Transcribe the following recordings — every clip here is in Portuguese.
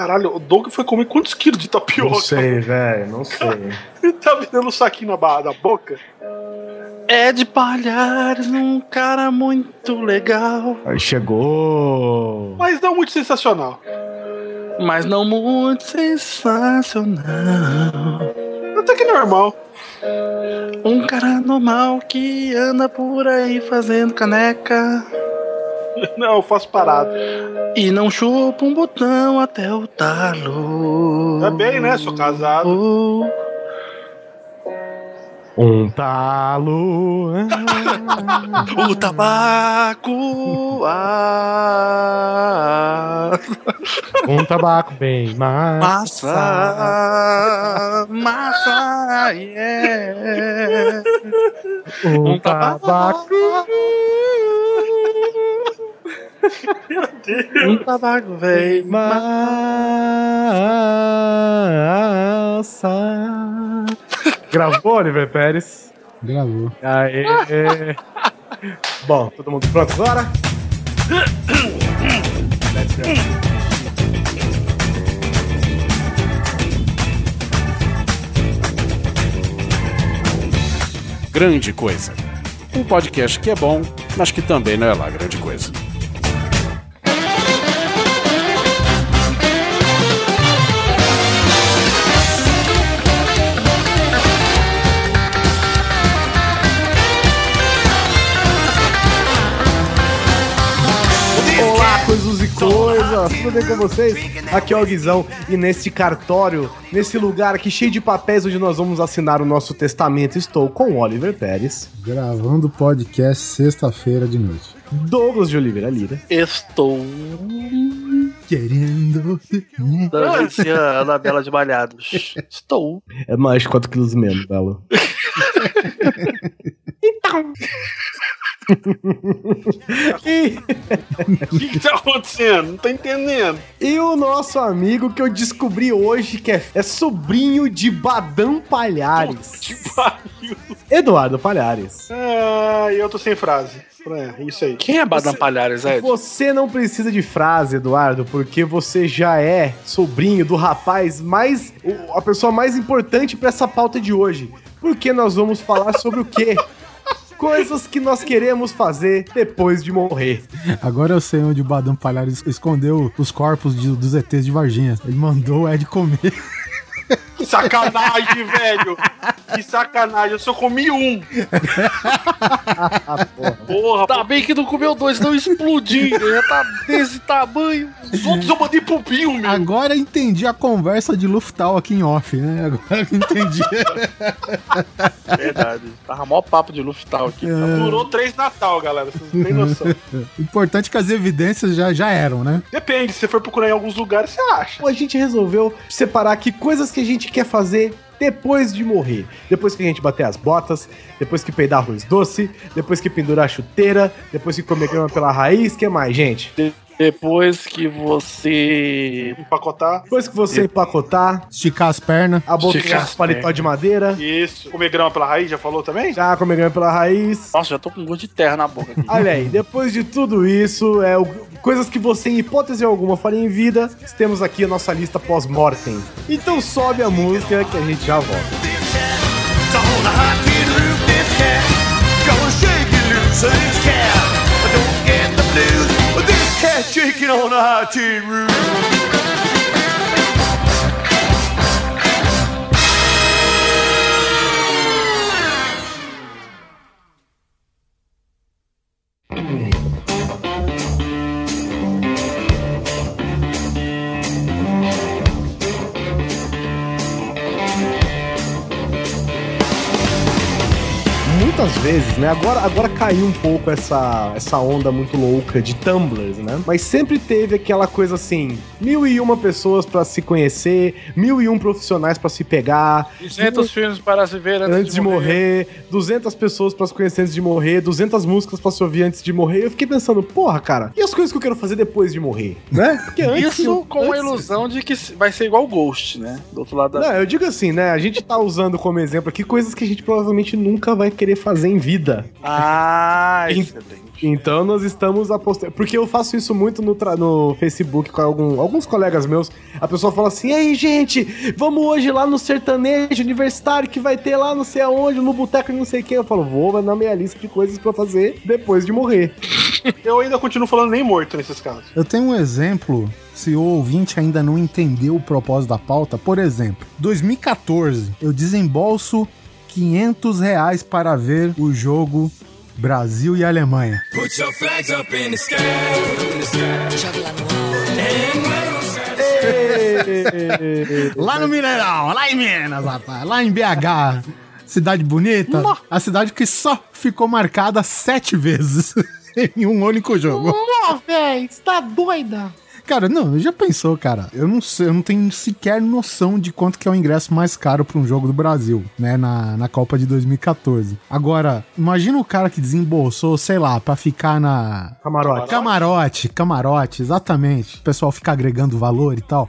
Caralho, o Doug foi comer quantos quilos de tapioca? Não sei, velho, não sei. Ele tá me dando um saquinho na, ba- na boca. É de Palhares, um cara muito legal. Aí chegou. Mas não muito sensacional. Mas não muito sensacional. Até que normal. Um cara normal que anda por aí fazendo caneca. Não, eu faço parado. E não chupa um botão até o talo. Tá bem, né? Sou casado. Um talo. o tabaco. Ah, um tabaco bem massa. massa. Massa. Yeah. Um tabaco. Um tabaco vem. Massa. Gravou, Oliver Pérez? Gravou. Aê. Bom, todo mundo pronto agora? Let's go. Grande Coisa. Um podcast que é bom, mas que também não é lá grande coisa. Coisas, tudo bem com vocês? Aqui é o Guizão e nesse cartório, nesse lugar aqui cheio de papéis onde nós vamos assinar o nosso testamento, estou com Oliver Pérez, Gravando podcast sexta-feira de noite. Douglas de Oliveira Lira, Estou Querendo. agência Anabela de Malhados. Estou. é mais de 4 quilos menos, Belo. então. e, O que, que tá acontecendo? Não tô entendendo. e o nosso amigo que eu descobri hoje que é, é sobrinho de Badam Palhares, Que pariu. Eduardo Palhares. Ah, eu tô sem frase. É, isso aí. Quem é Badam Palhares, Ed? Você não precisa de frase, Eduardo, porque você já é sobrinho do rapaz mais. a pessoa mais importante pra essa pauta de hoje. Porque nós vamos falar sobre o quê? Coisas que nós queremos fazer depois de morrer. Agora eu sei onde o Badam Palhares escondeu os corpos de- dos ETs de Varginha. Ele mandou o Ed comer. Que sacanagem, velho. Que sacanagem. Eu só comi um. Porra, Tá bem que não comeu dois, não explodiu. Já tá desse tamanho. os outros eu mandei pro Bill, meu. Agora eu entendi a conversa de Luftal aqui em off, né? Agora eu entendi. Verdade. Tava mó papo de Luftal aqui. Durou três Natal, galera. Vocês não têm noção. Importante é que as evidências já, já eram, né? Depende, se você for procurar em alguns lugares, você acha. A gente resolveu separar aqui coisas que a gente quer fazer depois de morrer. Depois que a gente bater as botas, depois que peidar arroz doce, depois que pendurar a chuteira, depois que comer grama pela raiz, que mais, gente? Depois que você. Empacotar. Depois que você empacotar, Esticar as pernas. Esticar os paletó de madeira, Isso. Comer grama pela raiz, já falou também? já comer grama pela raiz. Nossa, já tô com gosto de terra na boca aqui. Olha aí, depois de tudo isso, é o- coisas que você, em hipótese alguma, faria em vida, temos aqui a nossa lista pós-mortem. Então sobe a música que a gente já volta. Don't get the blues. Cat drinking on a hot tin roof. Mm-hmm. Muitas vezes, né? Agora, agora caiu um pouco essa, essa onda muito louca de tumblers, né? Mas sempre teve aquela coisa assim: mil e uma pessoas pra se conhecer, mil e um profissionais pra se pegar, 200 filmes para se ver antes, antes de morrer, 200 pessoas pra se conhecer antes de morrer, 200 músicas pra se ouvir antes de morrer. Eu fiquei pensando, porra, cara, e as coisas que eu quero fazer depois de morrer, né? Porque antes Isso eu- com a antes- ilusão de que vai ser igual Ghost, né? Do outro lado da. Não, eu digo assim, né? A gente tá usando como exemplo aqui coisas que a gente provavelmente nunca vai querer fazer em vida. Ah, excelente. Então nós estamos apostando. Porque eu faço isso muito no, tra- no Facebook com algum- alguns colegas meus. A pessoa fala assim: Ei, gente, vamos hoje lá no sertanejo universitário que vai ter lá não sei aonde, no boteco de não sei quem. Eu falo, vou, na minha lista de coisas pra fazer depois de morrer. Eu ainda continuo falando nem morto nesses casos. Eu tenho um exemplo, se o ouvinte ainda não entendeu o propósito da pauta. Por exemplo, 2014, eu desembolso 500 reais para ver o jogo Brasil e Alemanha. Put your flags up in the sky, in the sky. Lá no Mineirão, lá em Minas, rapaz, lá em BH. Cidade bonita, a cidade que só ficou marcada sete vezes em um único jogo. Ó, véi, você tá doida? Cara, não, já pensou, cara? Eu não sei, eu não tenho sequer noção de quanto que é o ingresso mais caro pra um jogo do Brasil, né, na, na Copa de 2014. Agora, imagina o cara que desembolsou, sei lá, pra ficar na Camarote. Camarote, camarote, exatamente. O pessoal fica agregando valor e tal.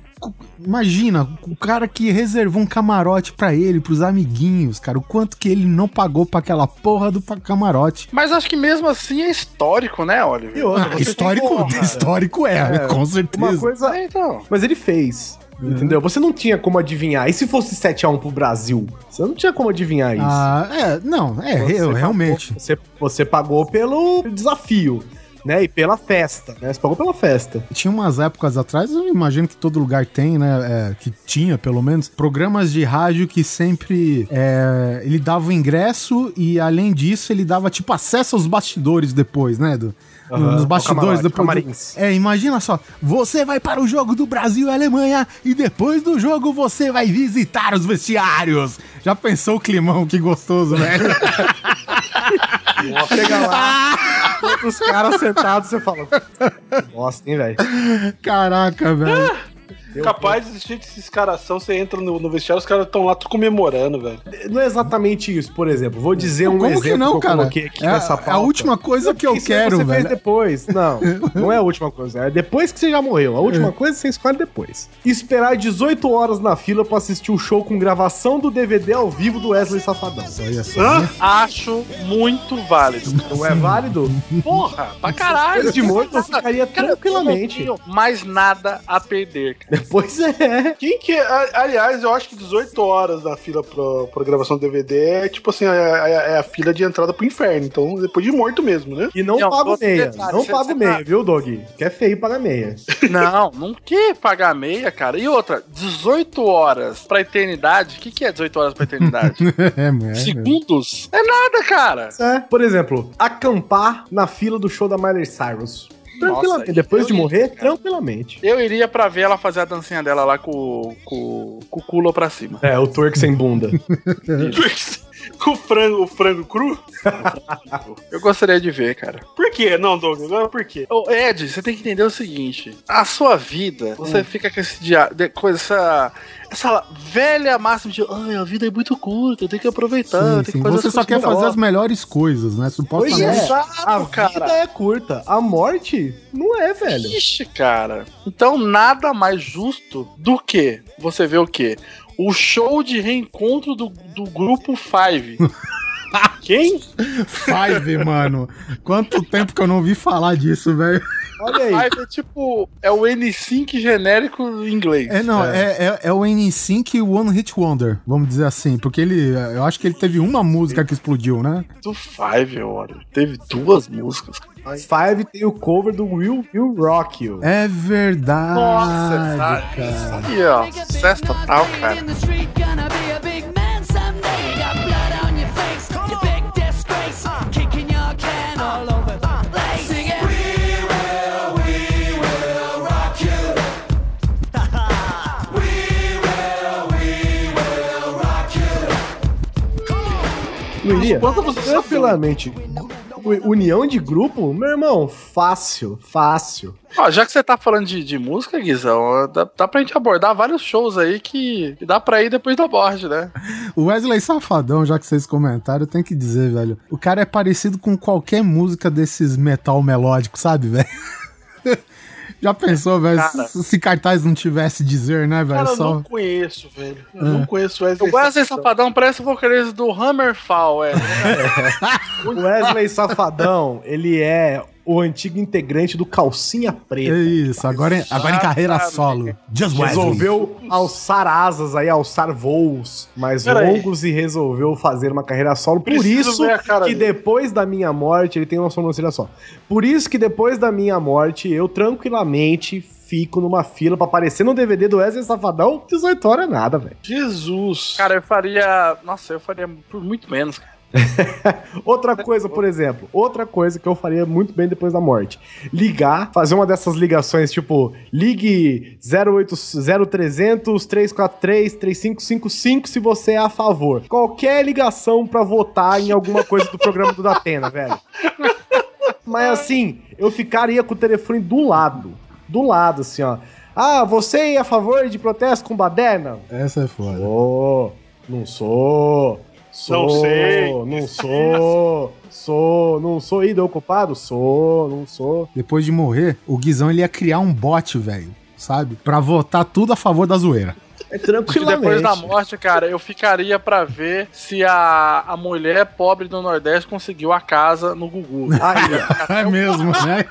Imagina, o cara que reservou um camarote pra ele, pros amiguinhos, cara, o quanto que ele não pagou pra aquela porra do camarote. Mas acho que mesmo assim é histórico, né, Oliver? outra, Ah, histórico, histórico é, É, com certeza. Uma coisa. É, então. Mas ele fez. Entendeu? Você não tinha como adivinhar. E se fosse 7x1 pro Brasil? Você não tinha como adivinhar isso. Ah, é, não, é, Você eu, pagou- realmente. você, você pagou pelo desafio, né? E pela festa, né? Você pagou pela festa. Tinha umas épocas atrás, eu imagino que todo lugar tem, né? é, que tinha, pelo menos, programas de rádio que sempre é, ele dava o ingresso e, além disso, ele dava, tipo, acesso aos bastidores depois, né? Do, Aham, nos bastidores camarote, depois. camarins. É, imagina só, você vai para o jogo do Brasil e Alemanha e depois do jogo você vai visitar os vestiários. Já pensou o climão? Que gostoso, velho. Chega lá, todos os caras sentados, você fala. Nossa, hein, velho? Caraca, velho. Deu Capaz de gente esses caras são, você entra no, no vestiário, os caras estão lá comemorando, velho. Não é exatamente isso, por exemplo. Vou dizer um Como exemplo que não, eu cara? coloquei aqui É a- nessa a pauta. última coisa que eu Isso quero, você velho. fez depois. Não, não é a última coisa. É depois que você já morreu. A última coisa você escolhe depois. Esperar 18 horas na fila pra assistir o show com gravação do DVD ao vivo do Wesley Safadão. Olha só. Hã? Acho muito válido. Não é válido? Porra, pra caralho. De morto eu ficaria Cara, tranquilamente. eu não tenho mais nada a perder, cara. Pois é. Quem que. a- Aliás, eu acho que 18 horas na fila pra, pra gravação do DVD é tipo assim, é, é- é a fila de entrada pro inferno. Então, depois de morto mesmo, né? E não, Não, pago meia. detalhe, não pago meia, tá- viu, Dog? Que é feio pagar meia. Não, não quer pagar meia, cara. E outra, 18 horas pra eternidade. O que, que é 18 horas pra eternidade? É, é, Segundos? É nada, cara. É. Por exemplo, acampar na fila do show da Miley Cyrus. Tranquilamente. Nossa, Depois de morrer, tranquilamente. Eu iria pra ver ela fazer a dancinha dela lá com, com, com o culo pra cima. É, o twerk sem bunda. com o frango, o frango cru? Eu gostaria de ver, cara. Por quê? Não, Douglas, agora por quê? Ô, Ed, você tem que entender o seguinte: a sua vida, você Hum. fica com esse dia, de- com essa, essa velha máxima de ai, a vida é muito curta, eu tenho que aproveitar, eu Sim, tenho sim. que fazer Você as só quer fazer as melhores coisas, né? Pois Supostamente. é. Exato, A vida cara. é curta. A morte não é, velho. Ixi, cara. Então nada mais justo do que você ver o quê? O show de reencontro do, do grupo Five. Quem? Five, mano. Quanto tempo que eu não ouvi falar disso, velho. Olha aí. Five é tipo. É o N5 genérico em inglês. É, não, é, é, é o N5 One Hit Wonder, vamos dizer assim. Porque ele. Eu acho que ele teve uma música que explodiu, né? Do Five, olha. Teve duas músicas. Five tem o cover do Will, Will Rock You. É verdade. Nossa, cara. isso aí, ó. Sucesso total, cara. Não iria? Tranquilamente. União de grupo? Meu irmão, fácil, fácil. Ó, já que você tá falando de, de música, Guizão, dá, dá pra gente abordar vários shows aí que, que dá pra ir depois do aborde, né? O Wesley Safadão, já que vocês comentaram, eu tenho que dizer, velho. O cara é parecido com qualquer música desses metal melódico, sabe, velho? Já pensou, velho? Cara. Se cartaz não tivesse dizer, né, velho? Cara, eu Só. não conheço, velho. Eu É. não conheço o Wesley O Wesley Safadão parece o vocalista do Hammerfall, é. O Wesley Safadão, ele é o antigo integrante do Calcinha É Preta. isso, agora, agora em carreira solo. Just Wesley. Resolveu alçar asas aí, alçar voos mais Pera aí. longos e resolveu fazer uma carreira solo. Por Preciso isso a cara que dele. depois da minha morte, ele tem uma sobrancelha só. Por isso que depois da minha morte, eu tranquilamente fico numa fila pra aparecer no DVD do Wesley Safadão. 18 horas é nada, velho. Jesus. Cara, eu faria. Nossa, eu faria por muito menos, cara. Outra coisa, por exemplo, outra coisa que eu faria muito bem depois da morte. Ligar, fazer uma dessas ligações, tipo, ligue 08, 0300 343 3555 se você é a favor. Qualquer ligação pra votar em alguma coisa do programa do Datena, velho. Mas assim, eu ficaria com o telefone do lado. Do lado, assim, ó. Ah, você é a favor de protesto com baderna? Essa é foda. Sou, não sou. Sou, Não sei. não sou, sou, não sou ídolo ocupado? Sou, não sou. Depois de morrer, o Guizão ele ia criar um bot, velho. Sabe? Pra votar tudo a favor da zoeira. É tranquilamente. depois da morte, cara, eu ficaria pra ver se a, a mulher pobre do Nordeste conseguiu a casa no Gugu. Aí, É mesmo, né?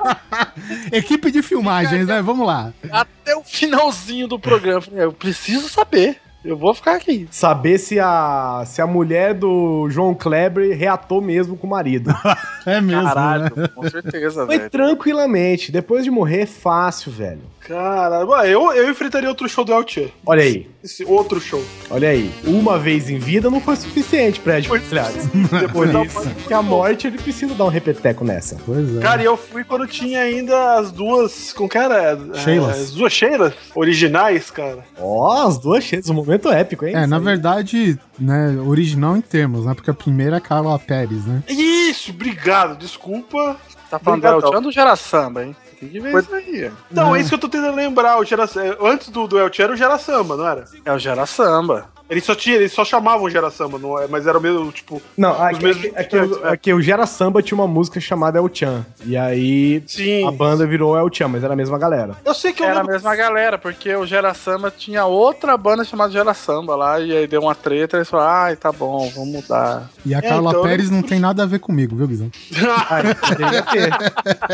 Equipe de filmagens, né? Vamos lá. Até o finalzinho do programa. Eu preciso saber. Eu vou ficar aqui. saber se a, se a mulher do João Kleber reatou mesmo com o marido. É mesmo, Caralho, né? com certeza, Foi velho. tranquilamente. Depois de morrer, é fácil, velho. Cara, ué, eu, eu enfrentaria outro show do Tchê. Olha aí, Esse outro show. olha aí. Uma vez em vida não foi suficiente pra Ed Filhares. Depois da morte, que a morte, ele precisa dar um repeteco nessa. Pois é. Cara, e eu fui quando tinha ainda as duas. Como que era? Sheilas. As duas Sheilas originais, cara. Ó, as duas cheias, um momento épico, hein? É, na verdade, né, original em termos, né? Porque a primeira é Carla Pérez, né? Isso, obrigado, desculpa. Tá falando do Obrigadão. El Chan do Gera Samba, hein? Tem que ver isso aí. Não, Não. é isso que eu tô tentando lembrar. O Gera, antes do, do El era o Gera Samba, não era? É o Gera Samba. Eles só, tinha, eles só chamavam Gera Samba, não é? mas era o mesmo, tipo. Não, aqui, mesmos aqui, aqui, o- aqui o Gera Samba tinha uma música chamada El Chan. E aí Sim. a banda virou El Chan, mas era a mesma galera. Eu sei que eu Era a lembro- mesma galera, porque o Gera Samba tinha outra banda chamada Gera Samba lá, e aí deu uma treta, e eles falaram, ai, tá bom, vamos mudar. E a É, Carla então, Pérez não tem nada a ver comigo, viu, Guizão? Ah.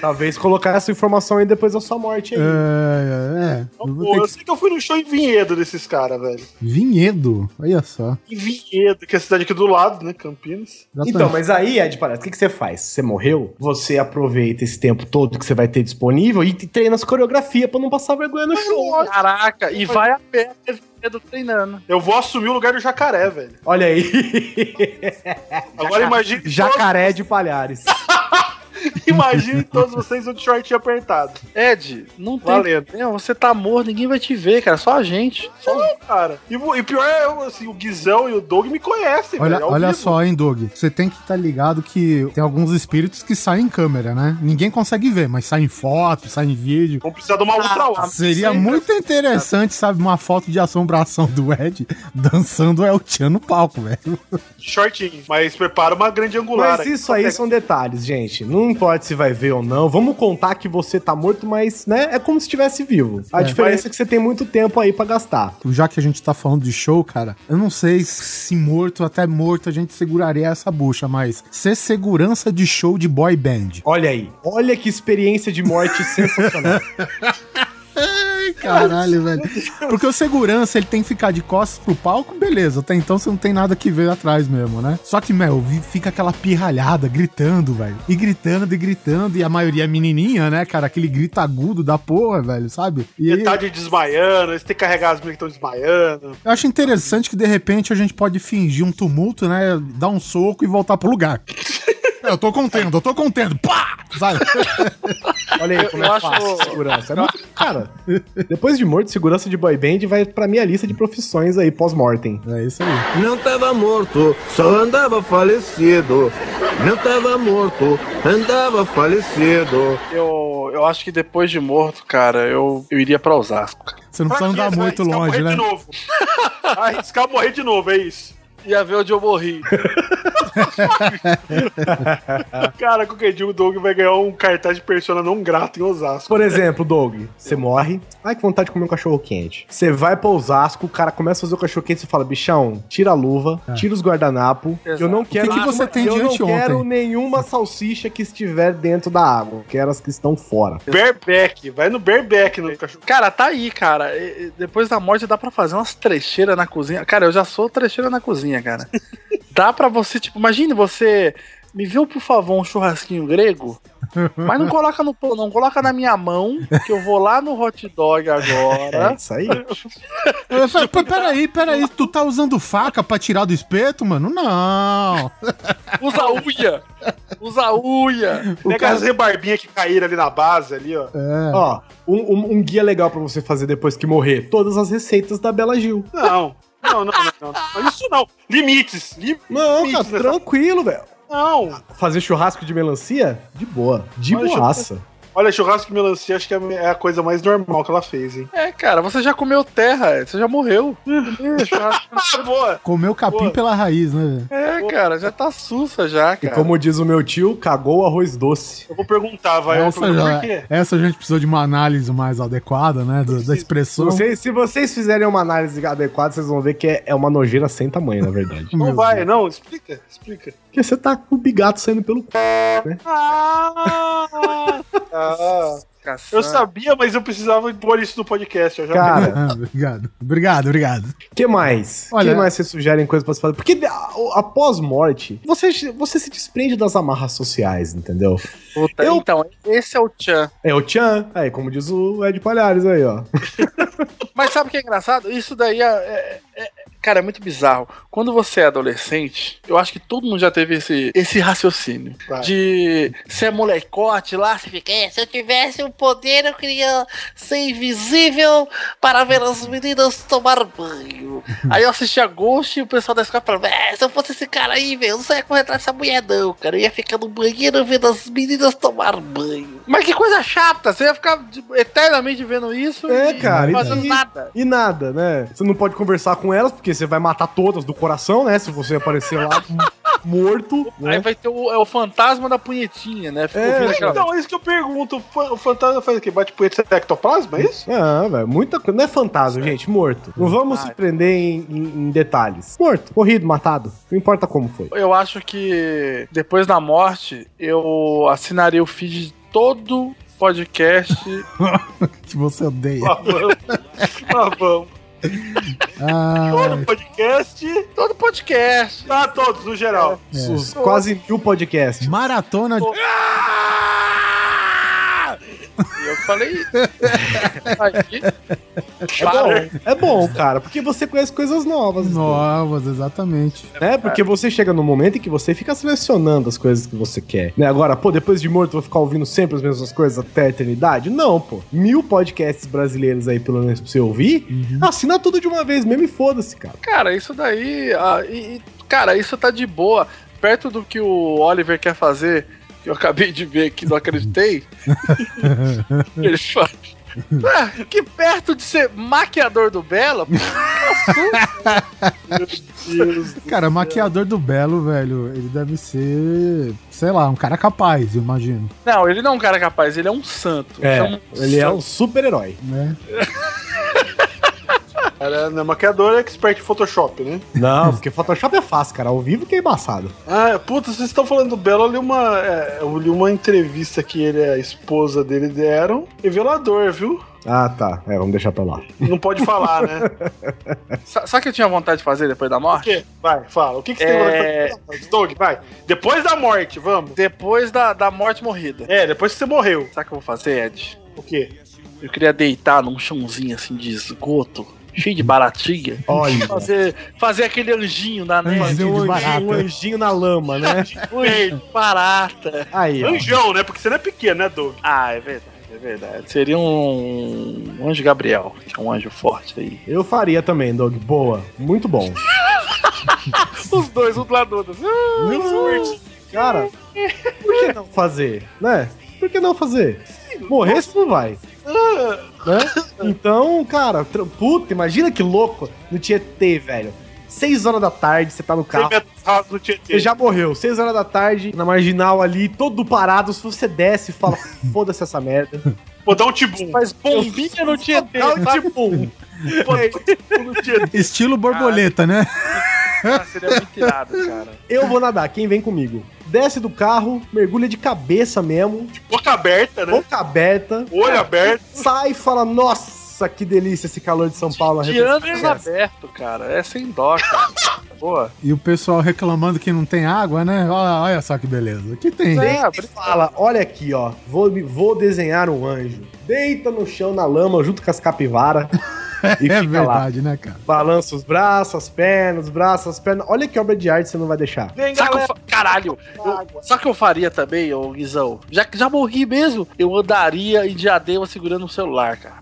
Talvez colocar essa informação aí depois da sua morte aí. É, é, é. Eu Pô, eu que- sei que eu fui no show em Vinhedo desses caras, velho. Vinhedo, olha só. Vinhedo, que é a cidade aqui do lado, né? Campinas. Tá- Então, mas aí, Ed Parece, o que, que você faz? Você morreu, você aproveita esse tempo todo que você vai ter disponível e treina as coreografias pra não passar vergonha no show. Caraca, e vai a pé Vinhedo treinando. Eu vou assumir o lugar do jacaré, velho. Olha aí. Agora imagine Jacaré de Palhares. Imagine todos vocês de short apertado. Ed, não tem. Valendo. Não, você tá morto, ninguém vai te ver, cara, só a gente. Só Não, cara. E, e pior é, assim, o Guizão e o Doug me conhecem, Olha, velho. olha vivo. só, hein, Doug. Você tem que estar ligado que tem alguns espíritos que saem em câmera, né? Ninguém consegue ver, mas saem em foto, saem em vídeo. Vamos precisar de uma ultra wide. Seria sempre muito interessante, sabe, uma foto de assombração do Ed dançando El Chan no palco, velho. Shortinho. Mas prepara uma grande angular. Mas isso aí são detalhes, gente. Não importa se vai ver ou não. Vamos contar que você tá morto, mas, né, é como se estivesse vivo. A É. diferença é que você tem muito tempo aí pra gastar. Já que a gente tá falando de show, cara, eu não sei se morto, até morto, a gente seguraria essa bucha, mas ser segurança de show de boy band. Olha aí. Olha que experiência de morte sensacional. Caralho, velho. Porque o segurança, ele tem que ficar de costas pro palco, beleza. Até então você não tem nada que ver atrás mesmo, né? Só que, meu, fica aquela pirralhada gritando, velho. E gritando e gritando. E a maioria é menininha, né, cara? Aquele grito agudo da porra, velho, sabe? E Metade desmaiando, eles têm que carregar as meninas que estão desmaiando. eu acho interessante que de repente a gente pode fingir um tumulto, né? Dar um soco e voltar pro lugar. Eu tô contendo, eu tô contendo. Pá! Sabe? Olha aí como Eu é acho- fácil segurança. É muito, cara, depois de morto, segurança de boy band vai pra minha lista de profissões aí, pós-mortem. É isso aí. Não tava morto, só andava falecido. Não tava morto, andava falecido. Eu, eu acho que depois de morto, cara, eu, eu iria pra Osasco. Você não precisa andar Vai muito arriscar longe, morrer né? de novo. Vai arriscar morrer de novo, é isso. Ia ver onde eu morri. Cara, qualquer dia o Doug vai ganhar um cartaz de persona não grato em Osasco. Por exemplo, Doug, você morre. Ai, que vontade de comer um cachorro quente. Você vai pra Osasco, o cara começa a fazer o cachorro quente, você fala, bichão, tira a luva, tira os guardanapo. Eu não quero. É. que você tem eu de não quero nenhuma salsicha que estiver dentro da água. Quero as que estão fora. Bareback, vai no bareback no cachorro. Cara, tá aí, cara. Depois da morte dá pra fazer umas trecheiras na cozinha. Cara, eu já sou trecheira na cozinha, cara. Dá pra você, tipo, imagine você. Me viu, por favor, um churrasquinho grego. Mas não coloca no pão, não. Coloca na minha mão, que eu vou lá no hot dog É agora. isso aí. Eu falei, "Pô, peraí, peraí, tu tá usando faca pra tirar do espeto, mano? Não. Usa unha! Usa unha! Pega as rebarbinhas que caíram ali na base, ali, ó. É. Ó, um, um- um guia legal pra você fazer depois que morrer. Todas as receitas da Bela Gil. Não, não, não, não, não. Isso não. Limites. Limites Não, cara, nessa- tranquilo, velho. Não. Fazer churrasco de melancia? De boa. De Olha, boaça. Olha, churrasco de melancia acho que é a coisa mais normal que ela fez, hein? É, cara, você já comeu terra, você já morreu. É, churrasco- Ah, boa. Comeu capim Boa. pela raiz, né, velho? É, cara, já tá sussa já, E cara. como diz o meu tio, cagou o arroz doce. Eu vou perguntar, vai. Eu Essa, perguntar já, por quê? essa a gente precisou de uma análise mais adequada, né? da Se expressão. vocês, se vocês fizerem uma análise adequada, vocês vão ver que é, é uma nojeira sem tamanho, na verdade. Não Meu vai, Deus. não. Explica, explica. Porque você tá com o bigato saindo pelo c... Ah! ah. Caçamba. Eu sabia, mas eu precisava pôr isso no podcast. Eu já Cara, Ah, obrigado, obrigado, obrigado. que mais? Olha- que mais vocês sugerem coisas pra se fazer? Porque a- após morte, você, você se desprende das amarras sociais, entendeu? Puta, Eu- Então, esse é o Chan. É o Tchan, aí, como diz o Ed Palhares aí, ó. Mas sabe o que é engraçado? Isso daí é, é- é- Cara, é muito bizarro. Quando você é adolescente, eu acho que todo mundo já teve esse, esse raciocínio. Vai. De ser molecote lá, você fica. É, se eu tivesse o poder, eu queria ser invisível para ver as meninas tomar banho. Aí eu assistia Ghost e o pessoal da escola falava. É, se eu fosse esse cara aí, velho, eu não saia correr atrás dessa mulher, não, cara. Eu ia ficar no banheiro vendo as meninas tomar banho. Mas que coisa chata! Você ia ficar eternamente vendo isso É, e cara, não fazendo e- nada. E nada, né? Você não pode conversar com elas, porque você vai matar todas do coração, né? Se você aparecer lá morto, Aí né? vai ter o, é o fantasma da punhetinha, né? Fica É, aquela- Então, é isso que eu pergunto. O fa- O fantasma faz o quê? Bate punheta de ectoplasma, é isso? Ah, velho, muita coisa. Não é fantasma, gente, morto. Não vamos se prender em, em- em detalhes. Morto, corrido, matado. Não importa como foi. Eu acho que depois da morte, eu assinaria o feed de todo podcast. Que você odeia. Ah, vamos. Ah, vamos. Ah, Todo podcast. todo podcast. Ah, todos, no geral. Os quase mil podcasts. maratona de. Eu falei isso. Aí, É bom, é bom, cara, porque você conhece coisas novas. Novas, exatamente. né? Porque você chega no momento em que você fica selecionando as coisas que você quer. Né? Agora, pô, depois de morto, eu vou ficar ouvindo sempre as mesmas coisas até a eternidade? Não, pô. Mil podcasts brasileiros aí, pelo menos, pra você ouvir. Assina tudo de uma vez mesmo e foda-se, cara. cara, isso daí. ah, e, cara, isso tá de boa. Perto do que o Oliver quer fazer, que eu acabei de ver que não acreditei. ele faz. Ah, que perto de ser maquiador do Bela, pô, Cara, maquiador do Belo, velho, ele deve ser, sei lá, um cara capaz, eu imagino. Não, ele não é um cara capaz, ele é um santo. Chama- ele é um super-herói. Né? Cara, não é maquiador, é expert em Photoshop, né? Não, porque Photoshop é fácil, cara. Ao vivo que é embaçado. Ah, puta, vocês estão falando do Belo, eu li uma, é, eu li uma entrevista que ele e a esposa dele deram. Revelador, viu? Ah, tá. É, vamos deixar pra lá. Não pode falar, né? Sa- Sabe o que eu tinha vontade de fazer depois da O morte? quê? Vai, fala. O que, que você É. tem vontade de fazer? Doug, vai. Depois da morte, vamos. Depois da, da morte morrida. É, depois que você morreu. Sabe o que eu vou fazer, Ed? O quê? Eu queria deitar num chãozinho assim de esgoto, cheio de baratinha. Olha. Fazer, fazer aquele anjinho na neve. Fazer um Um anjinho, um anjinho na lama, né? Ui, barata. Aí, ó. Anjão, né? Porque você não é pequeno, né, Doug? Ah, é verdade, é verdade. Seria um, um anjo Gabriel, que é um anjo forte aí. Eu faria também, Doug. Boa. Muito bom. Os dois, um do lado do outro. Cara, por que não fazer? Né? Por que não fazer? Morrer você não vai. Né? Então, cara, tr- puta, imagina que louco no Tietê, velho. 6 horas da tarde, você tá no 100 carro. Você já morreu, 6 horas da tarde, na marginal ali, todo parado. Se você desce e fala, foda-se essa merda. Pô, dá um tibum. Faz bombinha no Tietê, Dá um tibum. Estilo borboleta, né? Ah, seria muito irado, cara. eu vou nadar, quem vem comigo? Desce do carro, mergulha de cabeça mesmo, Boca aberta, né? boca aberta, Olho aberto. sai e fala, nossa, que delícia esse calor de São Paulo. De anos Federal." aberto, cara. É sem dó, cara. Boa. E o pessoal reclamando que não tem água, né? Olha, olha só que beleza. Que tem. É, e fala, olha aqui, ó, vou, vou desenhar um anjo. Deita no chão na lama junto com as capivaras. e é fica lá. verdade, né, cara? Balança os braços, as pernas, os braços, as pernas. Olha que obra de arte você não vai deixar. Vem, Sabe o que eu fa- Caralho, eu, sabe o que eu faria também, ô Guizão? Já que já morri mesmo, eu andaria em diadema segurando o celular, cara.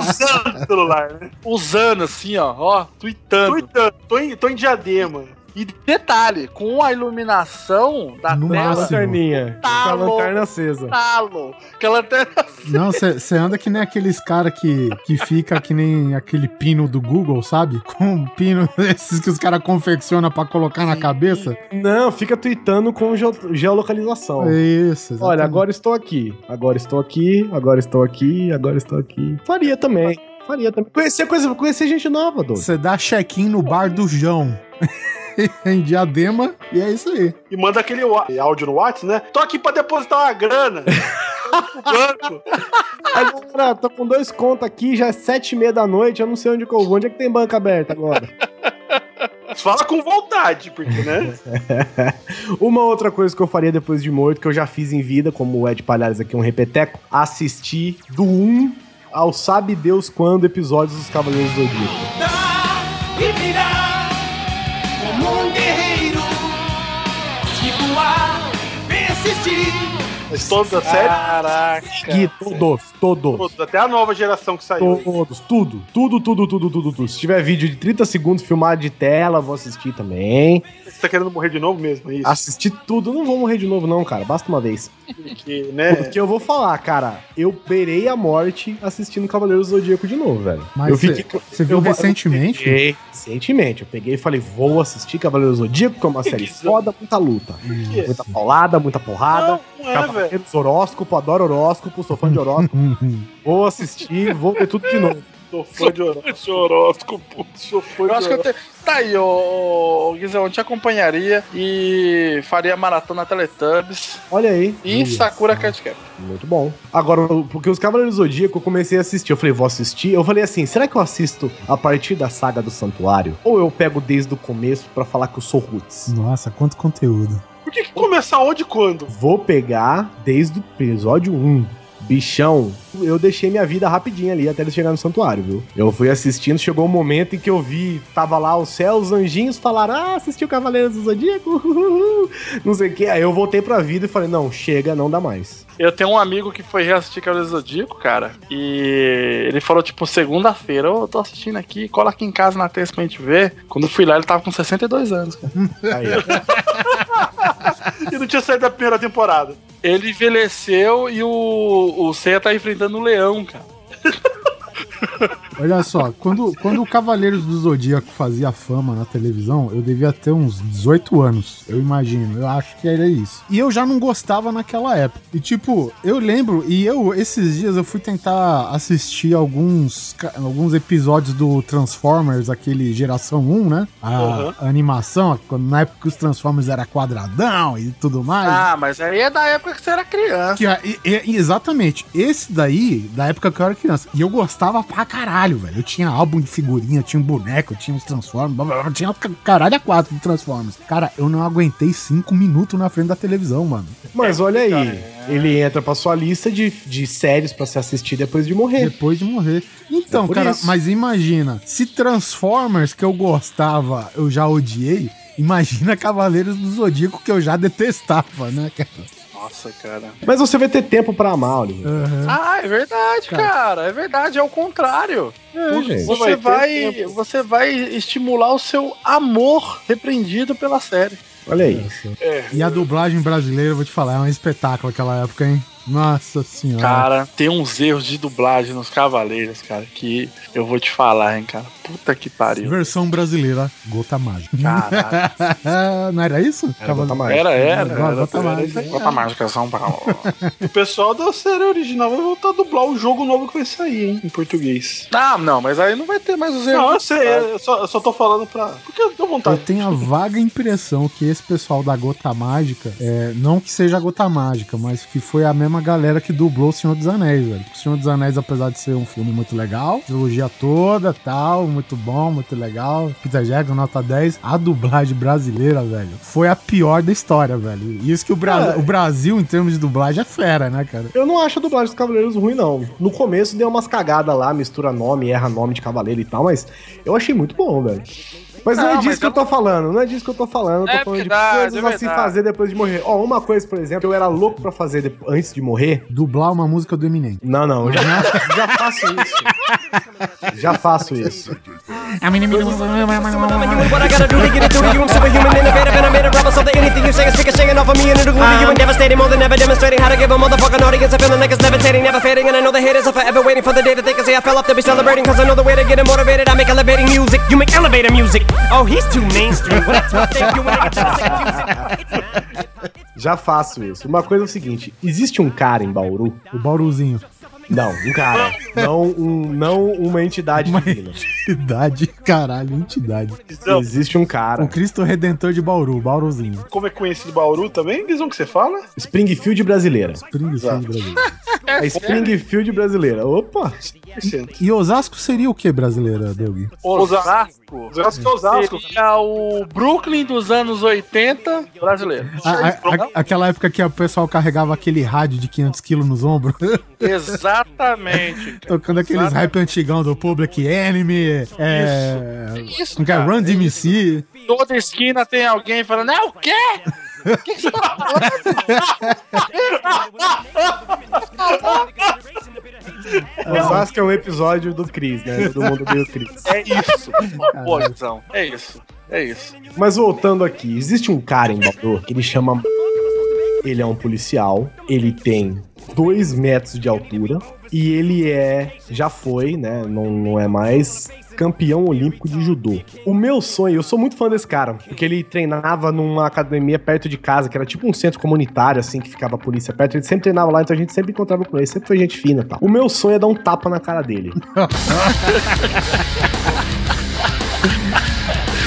Usando o celular, né? Usando assim, ó, ó, tweetando. Tweetando. Tô em, tô em diadema. E detalhe, com a iluminação da No tela. Lanterninha. Tá com a lanterna acesa. talo. Aquela lanterna Não, você anda que nem aqueles caras que, que fica que nem aquele pino do Google, sabe? Com um pino desses que os caras confeccionam pra colocar na cabeça. Não, fica tweetando com geo- geolocalização. Isso, exatamente. Olha, agora estou aqui. Agora estou aqui. Agora estou aqui. Agora estou aqui. Faria também. Faria também. Conhecer coisa, conhecer gente nova, Douglas. Você dá check-in no bar do João. em diadema, e é isso aí. E manda aquele áudio no WhatsApp, né? Tô aqui pra depositar uma grana. Banco. Aí, galera, tô com dois contos aqui, já é sete e meia da noite, eu não sei onde que eu vou. Onde é que tem banca aberta agora? Fala com vontade, porque, né? Uma outra coisa que eu faria depois de morto, que eu já fiz em vida, como o Ed Palhares aqui, um repeteco, assistir do 1 ao sabe Deus quando episódios dos Cavaleiros do Zodíaco. Toda a série, Caraca. E todos, todos. todos, até a nova geração que saiu. Todos, tudo, tudo, tudo, tudo, tudo, tudo. Se tiver vídeo de 30 segundos filmado de tela, vou assistir também. Você tá querendo morrer de novo mesmo, é isso? Assistir tudo, não vou morrer de novo, não, cara. Basta uma vez. Porque, né? Porque eu vou falar, cara, eu beirei a morte assistindo Cavaleiros do Zodíaco de novo, velho. Mas eu você fiquei. você viu eu- recentemente? Peguei, recentemente. Eu peguei e falei, vou assistir Cavaleiros do Zodíaco, que é uma série foda, muita luta. Que? Muita paulada, muita porrada. Não, não é, velho. Cavaleiros horóscopo, adoro horóscopo, sou fã de horóscopo. vou assistir, vou ver tudo de novo. Sou fã de horóscopo. De horóscopo. Sou fã Eu de acho que eu horóscopo. te... Tá aí, ô, ô Guizão, eu te acompanharia e faria maratona Teletubbies Olha aí. e Sakura Cat Cap. Muito bom. Agora, porque os Cavaleiros do Zodíaco eu comecei a assistir. Eu falei, vou assistir. Eu falei assim, será que eu assisto a partir da saga do Santuário? Ou eu pego desde o começo pra falar que eu sou Roots? Nossa, quanto conteúdo. Por que, que começar onde e quando? Vou pegar desde o episódio 1. Bichão, eu deixei minha vida rapidinho ali até eles chegarem no santuário, viu? Eu fui assistindo, chegou um momento em que eu vi, tava lá o céu, os anjinhos falaram, ah, assistiu Cavaleiros do Zodíaco, não sei o que. Aí eu voltei pra vida e falei, não, chega, não dá mais. Eu tenho um amigo que foi reassistir Cavaleiros do Zodíaco, cara, e ele falou, tipo, segunda-feira, eu tô assistindo aqui, cola aqui em casa na terça pra gente ver. Quando eu fui lá, ele tava com 62 anos, cara. Aí, E não tinha saído da primeira temporada. Ele envelheceu e o, o Seiya tá enfrentando o leão, cara. Olha só, quando, quando o Cavaleiros do Zodíaco fazia fama na televisão, eu devia ter uns 18 anos, eu imagino. Eu acho que era isso. E eu já não gostava naquela época. E tipo, eu lembro, e eu, esses dias, eu fui tentar assistir alguns, alguns episódios do Transformers, aquele geração 1, né? A, Uhum. a animação, na época que os Transformers era quadradão e tudo mais. Ah, mas aí é da época que você era criança. Que, e- e- exatamente. Esse daí, da época que eu era criança. E eu gostava pra caralho, velho. Eu tinha álbum de figurinha, eu tinha um boneco, eu tinha os Transformers, blá, blá, blá, tinha ca- caralho a quatro de Transformers. Cara, eu não aguentei cinco minutos na frente da televisão, mano. Mas olha aí, ele entra pra sua lista de, de séries pra se assistir depois de morrer. Depois de morrer. Então, É cara, isso. mas imagina, se Transformers que eu gostava, eu já odiei, imagina Cavaleiros do Zodíaco que eu já detestava, né, cara? Nossa, cara. Mas você vai ter tempo pra amar, Oliver. Aham. Ah, é verdade, Cara. cara. É verdade, é o contrário. É, gente. Você vai vai, você vai estimular o seu amor repreendido pela série. Olha aí. E a dublagem brasileira, eu vou te falar, é um espetáculo aquela época, hein? Nossa senhora. Cara, tem uns erros de dublagem nos Cavaleiros, cara, que eu vou te falar, hein, cara. Puta que pariu. Versão brasileira, Gota Mágica. Caralho. Não era isso? Era Gota Mágica. Era, era. Gota era, Mágica. era. Gota Mágica São Paulo. O pessoal da série original vai voltar a dublar o jogo novo que vai sair, hein, em português. Não, não, mas aí não vai ter mais os erros. Não, eu sei, eu só, eu só tô falando pra. Porque eu tô Eu vontade. tenho a vaga impressão que esse pessoal da Gota Mágica, é, não que seja a Gota Mágica, mas que foi a mesma galera que dublou O Senhor dos Anéis, velho. O Senhor dos Anéis, apesar de ser um filme muito legal, trilogia toda, tal, muito bom, muito legal, Peter Jackson, nota 10, a dublagem brasileira, velho, foi a pior da história, velho. E isso que o, Bra É. o Brasil, em termos de dublagem, é fera, né, cara? Eu não acho a dublagem dos Cavaleiros ruim, não. No começo deu umas cagadas lá, mistura nome, erra nome de cavaleiro e tal, mas eu achei muito bom, velho. Mas não, Não, é disso que eu eu tô falando, não é disso que eu tô falando, eu tô É falando verdade, de coisas é a se fazer depois de morrer. Ó, uma coisa, por exemplo, que eu era louco pra fazer de- antes de morrer. Dublar uma música do Eminem. Não, não, eu já, já faço isso. Já faço isso. What I gotta do to get it through to you? I'm superhuman, innovative, and I made a rubber so that anything you say is speaking, shaking off of me and it'll glue to you and devastating more than ever, demonstrating how to give a motherfucking audience a feeling like it's levitating, never fading. And I know the haters are forever waiting for the day that they can say I fell off to be celebrating. Cause I know the way to get it motivated. I make elevating music, you make elevator music. Oh, he's too mainstream. Well, that's what they do when they get to the second music. Já faço isso. Uma coisa é o seguinte: existe um cara em Bauru. O Bauruzinho. Não, um cara. não, um, não uma entidade Uma divina. entidade, caralho, entidade. Existe um cara. O Cristo Redentor de Bauru, Bauruzinho. Como é conhecido Bauru também? Diz um que você fala? Springfield brasileira. Springfield Brasil. É Springfield brasileira. Opa! E Osasco seria o que brasileira, Doug? Osasco. Osasco é Osasco. Seria o Brooklyn dos anos 80 brasileiro. A- a- a- aquela época que o pessoal carregava aquele rádio de 500 quilos nos ombros, Exatamente. cara. tocando aqueles Exatamente. rap antigão do Public Enemy, é... Isso, é? cara. Run DMC. Toda esquina tem alguém falando, é o quê? O que, que você tá Osasco é um episódio do Cris, né? Todo mundo odeia o Cris. É isso. Boa visão. É isso. É isso. Mas voltando aqui, existe um cara em Bauru que ele chama. Ele é um policial, ele tem dois metros de altura e ele é, já foi, né? Não, não é mais campeão olímpico de judô. O meu sonho, eu sou muito fã desse cara, porque ele treinava numa academia perto de casa, que era tipo um centro comunitário, assim, que ficava a polícia perto. Ele sempre treinava lá, então a gente sempre encontrava com ele, sempre foi gente fina e tal. O meu sonho é dar um tapa na cara dele.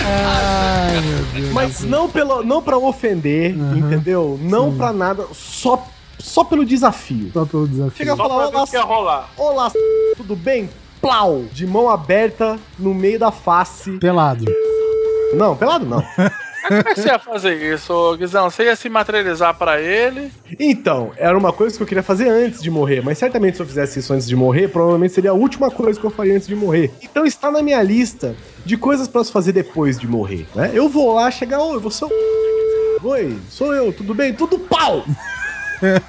Ai, meu Deus. Mas não, pelo, não pra ofender, entendeu? Não pra nada, só, só pelo desafio. Só pelo desafio. Chega a falar, olá, o que ia rolar. olá, tudo bem? Plau! De mão aberta no meio da face. Pelado. Não, pelado não. Como é que você ia fazer isso, ô, Guizão? Você ia se materializar pra ele? Então, era uma coisa que eu queria fazer antes de morrer, mas certamente se eu fizesse isso antes de morrer, provavelmente seria a última coisa que eu faria antes de morrer. Então está na minha lista de coisas pra se fazer depois de morrer, né? Eu vou lá chegar, oi, você é o... Oi, sou eu, tudo bem? Tudo pau!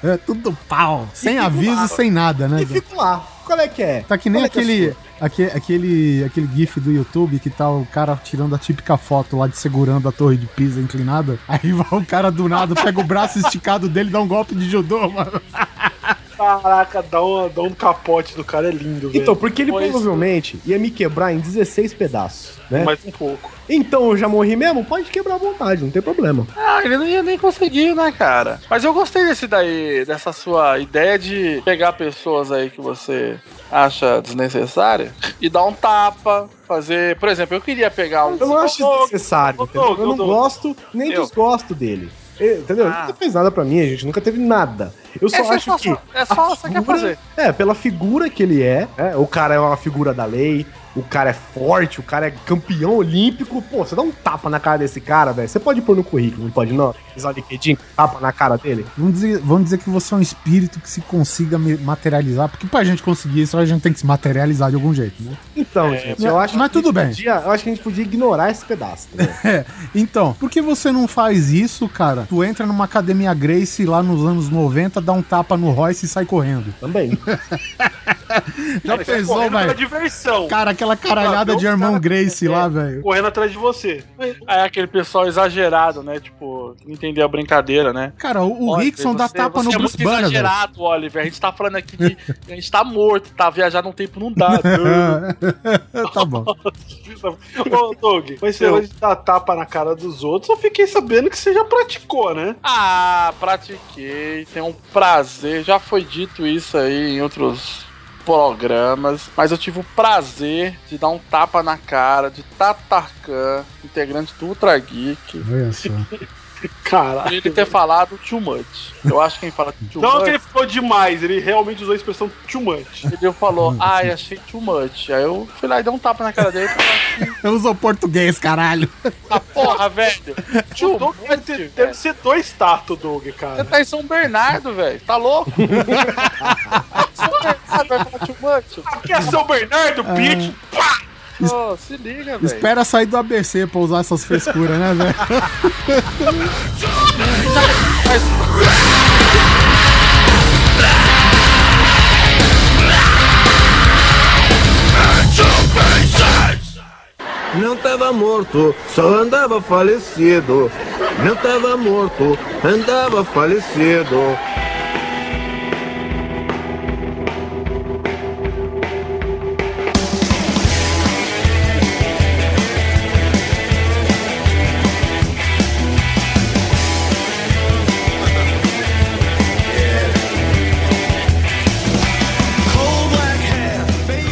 É tudo pau. Sem aviso, sem nada, né? E fico lá. Qual é que é? Tá que nem Qual é que é aquele, sua? aquele, aquele, aquele gif do YouTube que tá o cara tirando a típica foto lá de segurando a torre de Pisa inclinada. Aí vai o cara do nada, pega o braço esticado dele e dá um golpe de judô, mano. Caraca, dá, uma, dá um capote do cara, é lindo, velho. Então, porque ele Pois- provavelmente ia me quebrar em 16 pedaços, né? Mais um pouco. Então eu já morri mesmo? Pode quebrar à vontade, não tem problema. Ah, ele não ia nem conseguir, né, cara? Mas eu gostei desse daí, dessa sua ideia de pegar pessoas aí que você acha desnecessária e dar um tapa, fazer. Por exemplo, eu queria pegar um. Eu não acho desnecessário, Eu não gosto nem Eu. desgosto dele. Ele- Entendeu? Ele Ah. nunca fez nada pra mim, a gente nunca teve nada. Eu só É, acho só- que. é só a você quer fazer. É, pela figura que ele é, né? o cara é uma figura da lei, o cara é forte, o cara é campeão olímpico. Pô, você dá um tapa na cara desse cara, velho. Você pode pôr no currículo, não pode não? O LinkedIn, tapa na cara dele. Vamos dizer, vamos dizer que você é um espírito que se consiga me- materializar, porque pra gente conseguir isso, a gente tem que se materializar de algum jeito, né? Então, gente, eu acho mas que a gente tudo bem. podia- eu acho que a gente podia ignorar esse pedaço. Né? É, então, por que você não faz isso, cara? Tu entra numa academia Grace lá nos anos 90, dá um tapa no Royce e sai correndo. Também. Já pensou, velho? diversão. Cara, aquela caralhada de irmão Grace lá, velho. Correndo atrás de você. Aí aquele pessoal exagerado, né? Tipo, que não entendeu a brincadeira, né? Cara, o, o Oliver, Rickson dá você- tapa no é Bruce muito Banner, velho. exagerado, Oliver. A gente tá falando aqui de. A gente tá morto, tá? Viajar num tempo não dá. tá bom. Ô, Doug, mas você vai dar tapa na cara dos outros, eu fiquei sabendo que você já praticou, né? Ah, pratiquei, tenho um prazer. Já foi dito isso aí em outros programas, mas eu tive o prazer de dar um tapa na cara de Tatarkan, integrante do Ultra Geek, Olha só. Caralho. ele ter falado too much. Eu acho que quem fala too Não much, que ele ficou demais, ele realmente usou a expressão too much. ele falou, ai, achei too much. Aí eu fui lá e dei um tapa na cara dele e falei, Eu uso português, caralho. ah, porra, velho. Too O Doug much, deve, ter- velho. deve ser dois tatos, Doug, Você cara. tá em São Bernardo, velho. Tá louco? São Bernardo vai falar too much? Aqui é São Bernardo, bitch! Ô, se liga, velho. Espera sair do ABC pra usar essas frescuras, né, velho? Não tava morto, só andava falecido. Não tava morto, andava falecido.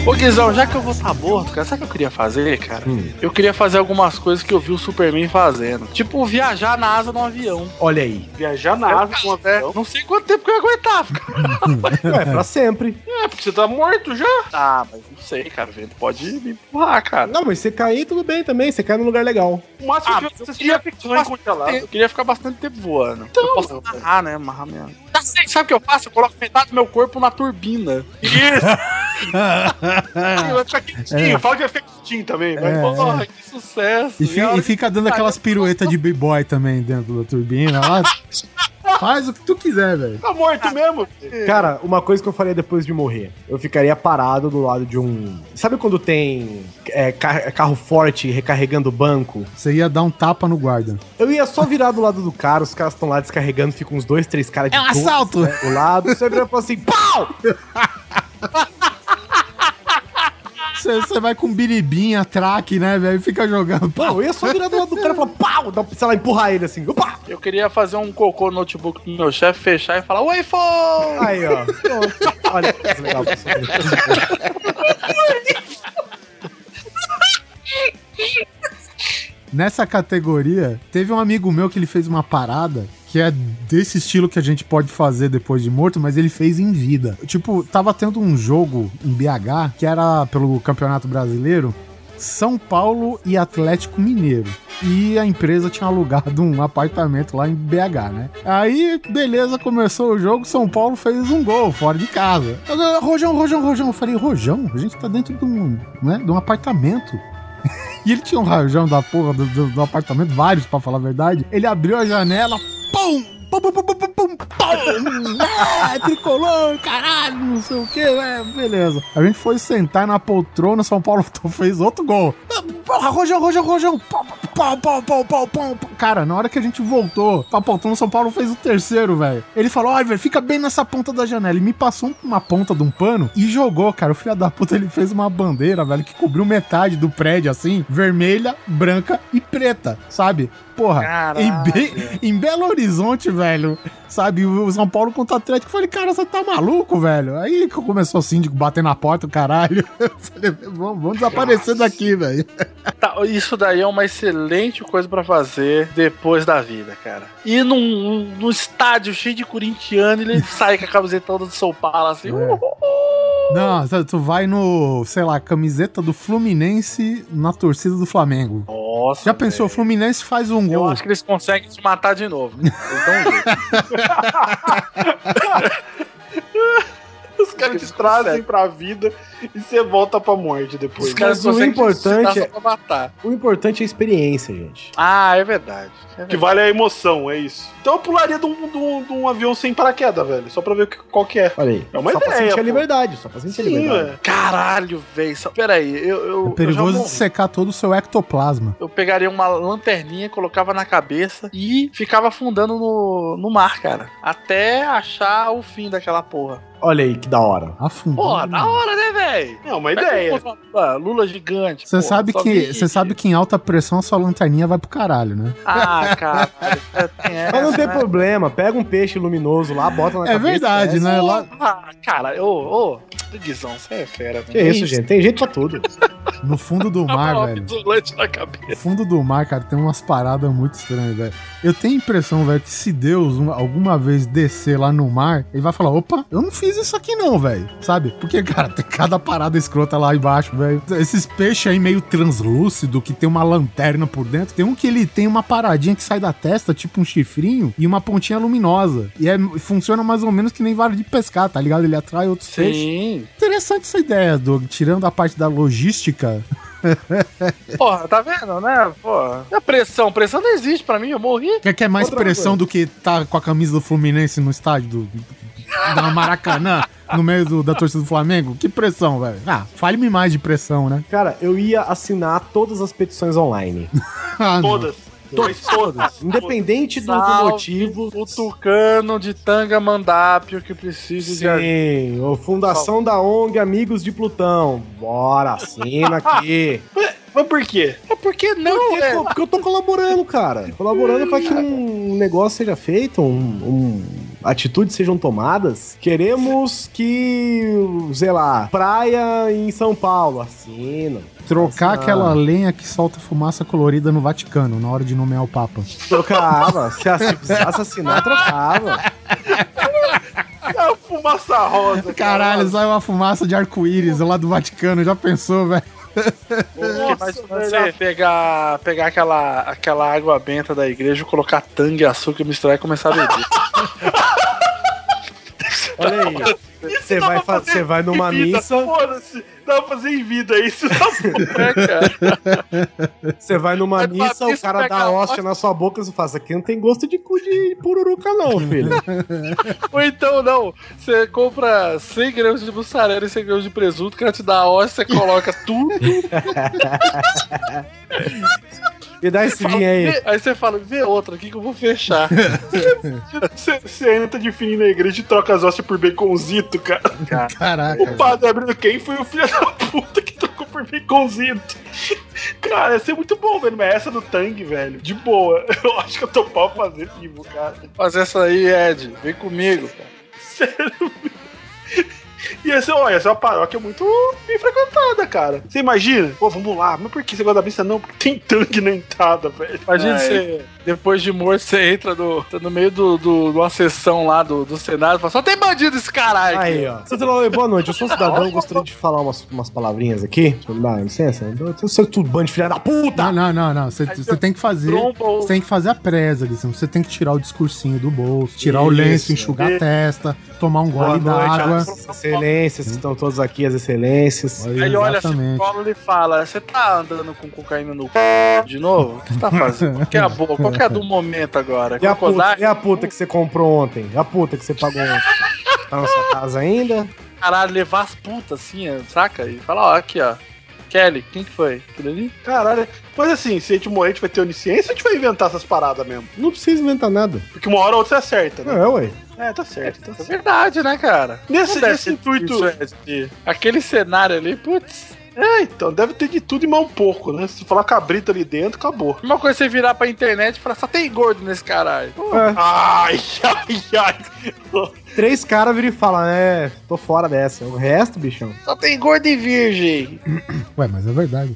Ô Guizão, já que eu vou estar morto, cara, sabe o que eu queria fazer, cara? Eu queria fazer algumas coisas que eu vi o Superman fazendo. Tipo, viajar na asa de um avião. Olha aí. Viajar na asa com uma É, não sei quanto tempo que eu ia aguentar. cara. É pra sempre. É, porque você tá morto já. Ah, mas não sei, cara. O vento pode me empurrar, cara. Não, mas você cair, tudo bem também. Você cai num lugar legal. O máximo Ah, que você eu queria fica ficar congelado. Eu queria ficar bastante tempo voando. Então, eu posso amarrar, né? Amarrar minha. Tá sabe o que eu faço? Eu coloco metade do meu corpo na turbina. Isso! vai ficar quentinho. Fala que vai ficar quentinho também, vai. É. Porra, que sucesso. E, fi- e fica dando aquelas piruetas de b-boy também dentro da turbina lá. Faz o que tu quiser, velho. Tá morto mesmo? Cara, uma coisa que eu faria depois de morrer, eu ficaria parado do lado de um. Sabe quando tem é, ca- carro forte recarregando o banco? Você ia dar um tapa no guarda. Eu ia só virar do lado do cara, os caras estão lá descarregando, ficam uns dois, três caras de É um assalto! né, do lado. Você vira e fala assim: pau! Você você vai com biribinha, traque, né, velho? E fica jogando. Não, eu ia só virar do lado do cara e falar: pau! Dá, sei lá, empurrar ele assim: opa! Eu queria fazer um cocô no notebook do meu chefe, fechar e falar, Oi, fô! Aí, ó. Olha que legal pra você. Nessa categoria, teve um amigo meu que ele fez uma parada que é desse estilo que a gente pode fazer depois de morto, mas ele fez em vida. Tipo, tava tendo um jogo em BH que era pelo Campeonato Brasileiro. São Paulo e Atlético Mineiro. E a empresa tinha alugado um apartamento lá em BH, né? Aí, beleza, começou o jogo, São Paulo fez um gol fora de casa. Eu, Rojão, Rojão, Rojão. Eu falei, Rojão, a gente tá dentro de um, né, de um apartamento. E ele tinha um rajão da porra do, do- do apartamento, vários pra falar a verdade. Ele abriu a janela, pum! Pum, pum, pum, pum, pum, pum, pum! É, tricolor, caralho, não sei o que, é, beleza. A gente foi sentar na poltrona, São Paulo fez outro gol. Porra, rojão, rojão, rojão! Pau, pau, pau, pau, pau. Cara, na hora que a gente voltou pra poltrona, São Paulo fez o terceiro, velho. Ele falou, ai, velho, fica bem nessa ponta da janela. E me passou uma ponta de um pano e jogou, cara. O filho da puta, ele fez uma bandeira, velho, que cobriu metade do prédio, assim, vermelha, branca e preta, sabe? Porra, em, Be- em Belo Horizonte, velho, sabe? O São Paulo contra o Atlético. Eu falei, cara, você tá maluco, velho? Aí que começou o síndico bater na porta, o caralho. Eu falei, vamos, vamos desaparecer daqui, velho. Tá, isso daí é uma excelente coisa pra fazer depois da vida, cara. Ir num, num estádio cheio de corintiano e ele sai com a camiseta do São Paulo assim. É. "Uhul". Não, tu- vai no, sei lá, camiseta do Fluminense na torcida do Flamengo. Nossa. Já pensou, o Fluminense faz um Eu gol. acho que eles conseguem te matar de novo. Eles dão um jeito. Os caras te trazem pra vida e você volta pra morte depois. Os caras Mas o importante é- só pra matar. O importante é a experiência, gente. Ah, é verdade. É Que verdade. vale a emoção, é isso. Então eu pularia de um, de um- de um avião sem paraquedas, velho. Só pra ver que- qual que é. Olha aí. É uma só pra ideia, sentir a liberdade, só pra sentir a Sim, liberdade. velho. Caralho, velho. Só... Peraí, eu, eu, É eu, já perigoso morri. secar todo o seu ectoplasma. eu pegaria uma lanterninha, colocava na cabeça e ficava afundando no, no mar, cara. Até achar o fim daquela porra. Olha aí, que da hora. Afundando. Porra, da hora, né, velho? É uma ideia. Lula, Lula gigante. Você sabe que você sabe que em alta pressão a sua lanterninha vai pro caralho, né? Ah, cara. Mas não tem né? problema, pega um peixe luminoso lá, bota na É cabeça. verdade, desce. né? Lá Ah, cara, ô, ô, Guizão, você é fera, Que isso, gente? Tem jeito pra tudo. no fundo do mar, velho. Na No cabeça. fundo do mar, cara, tem umas paradas muito estranhas, velho. Eu tenho a impressão, velho, que se Deus um- alguma vez descer lá no mar, ele vai falar: opa, eu não fiz isso aqui não, velho. Sabe? Porque, cara, tem cada parada escrota lá embaixo, velho. Esses peixes aí meio translúcido, que tem uma lanterna por dentro. Tem um que ele tem uma paradinha que sai da testa, tipo um chifrinho, e uma pontinha luminosa. E é, funciona mais ou menos que nem vara de pescar, tá ligado? Ele atrai outros peixes. Sim. Interessante essa ideia, Doug. Tirando a parte da logística, Porra, tá vendo, né? Porra. A pressão, pressão não existe pra mim, eu morri. Quer, quer mais Outra pressão do que tá com a camisa do Fluminense no estádio do, da Maracanã, no meio do- da torcida do Flamengo? Que pressão, velho? Ah, fale-me mais de pressão, né? Cara, eu ia assinar todas as petições online. Ah, não. Todas. Todas. Independente do, do motivo. O tucano de tanga mandápio que precisa de ajuda. Sim, o Fundação da ONG Amigos de Plutão. Bora, assina aqui. Mas por quê? É porque não, Porque, é. porque eu tô colaborando, cara. Colaborando pra que um negócio seja feito, um, um- atitudes sejam tomadas. Queremos que, sei lá, praia em São Paulo, assina. Trocar Assina. aquela lenha que solta fumaça colorida no Vaticano na hora de nomear o Papa. Trocava. se, se precisasse assinar, trocava. É a fumaça rosa. Caralho, sai uma fumaça de arco-íris lá do Vaticano, já pensou, velho? Mas você pegar, pegar aquela, aquela água benta da igreja, colocar tangue, açúcar, misturar e começar a beber. Olha aí. Você vai, fa- você vai numa missa, Foda-se. Dá pra fazer em vida isso. Tá bom. É, cara. você vai numa numa missa, o cara dá a hóstia na sua boca e você fala, isso aqui não tem gosto de cu de pururuca não, filho. Ou então, não. Você compra 100 gramas de mussarela e 100 gramas de presunto, o cara te dá a hóstia, você coloca tudo. Me dá esse vinho aí. Aí você fala, vê outra aqui que eu vou fechar. Você, você entra de fininho na igreja e troca as hóstias por baconzito, cara. Caraca. O padre abrindo quem foi o filho da puta que trocou por baconzito. Cara, ia ser muito bom, velho. Mas essa do Tang, velho, de boa. Eu acho que eu tô pau fazer vivo, cara. Faz essa aí, Ed. Vem comigo, cara. Sério. Ia ser, olha, essa é uma paróquia muito bem frequentada, cara. Você imagina? Pô, vamos lá. Mas por que você gosta da missa? Não, porque tem tanque na entrada, velho. Imagina Ai. você, depois de morto, você entra no, tá no meio do, do, de uma sessão lá do, do Senado e fala, só tem bandido esse caralho. aqui." Aí, ó. Oi, boa noite. Eu sou um cidadão, gostaria de falar umas, umas palavrinhas aqui. Deixa eu dar licença. Eu seu tudo bando de filha da puta! Não, não, não. Você tem que fazer. O- Você tem que fazer a presa, Guizão. Você tem que tirar o discursinho do bolso, tirar o Isso. lenço, enxugar a testa, tomar um gole d'água. as excelências, que estão todos aqui, as excelências. Aí ele olha assim. Paulo e fala: Você tá andando com cocaína no c... de novo? O que você tá fazendo? Que é a boa? Qual que é a do momento agora? E a, puta, e a puta que você comprou ontem? A puta que você pagou ontem? Tá na sua casa ainda? Caralho, levar as putas assim, ó, saca? E fala: Ó, aqui, ó. Kelly, quem que foi? Aquilo ali? Caralho. Mas assim, se a gente morrer, a gente vai ter onisciência ou a gente vai inventar essas paradas mesmo? Não precisa inventar nada. Porque uma hora ou outra você acerta, né? É, ué. É, tá certo. Tá É certo. verdade, né, cara? Nesse, Não nesse intuito. Ed. Aquele cenário ali, putz. É, então, deve ter de tudo e mais um pouco, né? Se falar cabrito ali dentro, acabou. Uma coisa é você virar pra internet e falar: Só tem gordo nesse caralho. É. Ai, ai, ai. Três caras viram e falam, é, tô fora dessa. O resto, bichão. Só tem gordo e virgem. Ué, mas é verdade.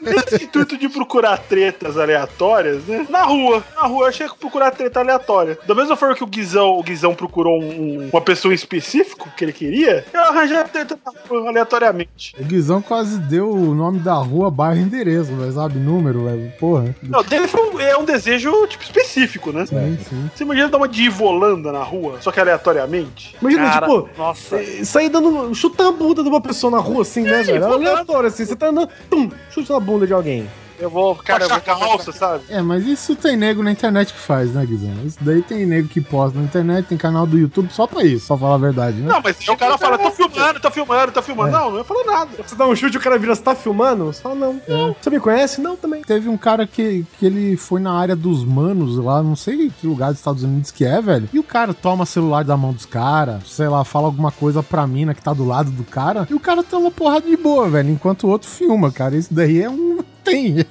Nesse intuito de procurar tretas aleatórias, né? Na rua. Na rua, eu achei que procurar treta aleatória. Da mesma forma que o Guizão, o Guizão procurou um- um- uma pessoa em específico que ele queria, eu arranjei a treta na rua, aleatoriamente. O Guizão quase deu o nome da rua, bairro e endereço, velho, sabe? Número, velho. Porra. Não, dele foi um, é um desejo, tipo, específico, né? Sim, sim. Você imagina dar uma de Ivolanda na rua, só que aleatoriamente? Imagina, Cara, tipo, nossa. eh, sair dando. chutando a bunda de uma pessoa na rua, assim, né, velho? É aleatório, assim. Você tá andando, tum, chuta na bunda de alguém. Eu vou, cara, eu Baixar vou a calça, sabe? É, mas isso tem nego na internet que faz, né, Guizão? Isso daí tem nego que posta na internet, tem canal do YouTube só pra isso, só falar a verdade, né? Não, mas se o cara fala, tô filmando, tô filmando, tô filmando. Não, não ia falar nada. Você dá um chute e o cara vira, você tá filmando? Você fala, não. Não. Você me conhece? Não, também. Teve um cara que, que ele foi na área dos manos lá, não sei que lugar dos Estados Unidos que é, velho. E o cara toma celular da mão dos caras, sei lá, fala alguma coisa pra mina que tá do lado do cara, e o cara tem uma porrada de boa, velho, enquanto o outro filma, cara. Isso daí é um. Tem,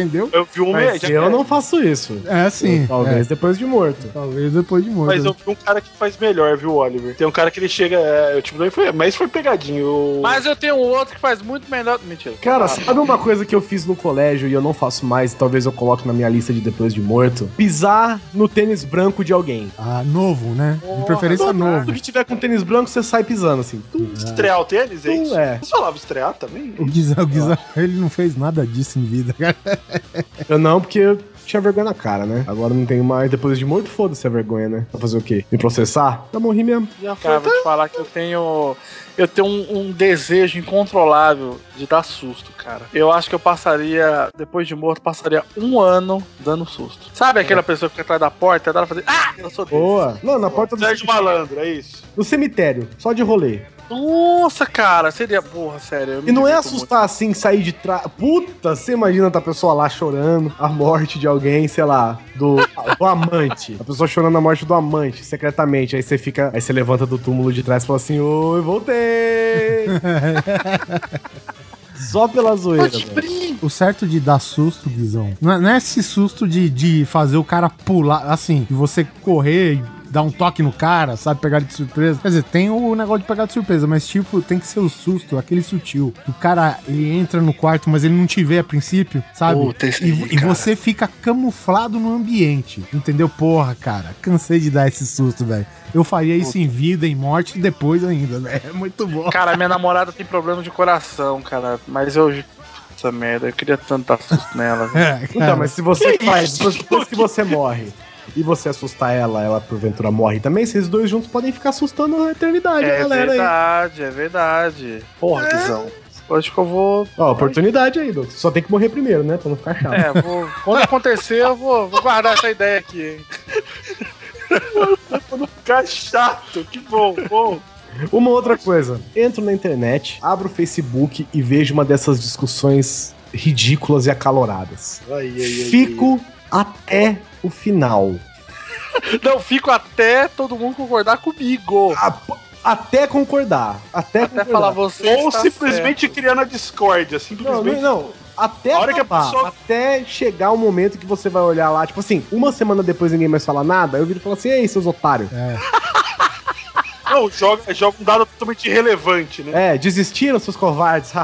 entendeu? Eu vi um Mas eu não faço isso. É sim. Talvez é. depois de morto. Talvez depois de morto. Mas eu vi um cara que faz melhor, viu, Oliver? Tem um cara que ele chega. É, o tipo, não foi, mas foi pegadinho. Mas eu tenho um outro que faz muito melhor. Mentira. Cara, Ah, sabe uma coisa que eu fiz no colégio e eu não faço mais, talvez eu coloque na minha lista de depois de morto? Pisar no tênis branco de alguém. Ah, novo, né? De preferência Todo novo. que tiver com tênis branco, você sai pisando, assim. Tum. Estrear o tênis, é isso? é. Você falava estrear também? O Guizão, o Guizão, ele não fez nada disso em vida, cara. Eu não, porque eu tinha vergonha na cara, né? Agora não tenho mais. Depois de morto, foda-se a vergonha, né? Vai fazer o quê? Me processar? Eu morri mesmo. Já foi. Cara, vou te falar que eu tenho. Eu tenho um, um desejo incontrolável de dar susto, cara. Eu acho que eu passaria, depois de morto, passaria um ano dando susto. Sabe aquela pessoa que fica atrás da porta e pra fazer. Ah! Eu sou desse. Boa. Não, na porta do, Sérgio Malandro, é isso. do cemitério, só de rolê. Nossa, cara, seria. Porra, sério. E não é assustar assim, sair de trás. Puta, você imagina a pessoa lá chorando a morte de alguém, sei lá, do, do amante. A pessoa chorando a morte do amante, secretamente. Aí você fica. Aí você levanta do túmulo de trás e fala assim: Oi, voltei! Só pela zoeira. O certo de dar susto, Guizão, não é, não é esse susto de, de fazer o cara pular, assim, de você correr e dar um toque no cara, sabe, pegar ele de surpresa. Quer dizer, tem o negócio de pegar de surpresa, mas tipo, tem que ser o susto, aquele sutil. O cara, ele entra no quarto, mas ele não te vê a princípio, sabe? Puta, esse e, aí, e você fica camuflado no ambiente, entendeu? Porra, cara, cansei de dar esse susto, velho. Eu faria isso em vida, em morte e depois ainda, velho. É muito bom. Cara, minha namorada tem problema de coração, cara. Mas eu. Essa merda, eu queria tanto dar susto nela. velho. É. Então, mas se você faz, depois, depois que você morre e você assustar ela, ela porventura morre também, vocês dois juntos podem ficar assustando a eternidade, É galera aí. verdade, é verdade. Porra, Guizão. Acho que eu vou. Ó, oportunidade aí, Douglas. Só tem que morrer primeiro, né? Pra não ficar chato. É, vou, quando acontecer, eu vou, vou guardar essa ideia aqui, hein? Pra não ficar chato, que bom, bom. Uma outra coisa, entro na internet, abro o Facebook e vejo uma dessas discussões ridículas e acaloradas. Ai, ai, ai, Fico até o final. Não, fico até todo mundo concordar comigo. A- até concordar. Até, Até concordar. falar você. Ou está simplesmente certo. criando a discórdia, Não, simplesmente. não, não. Até A hora que a acabar, pessoa- até chegar o momento que você vai olhar lá, tipo assim, uma semana depois ninguém mais fala nada, eu viro e falo assim, ei, seus otários. Não, joga, joga um dado totalmente irrelevante, né? É, desistiram, seus covardes.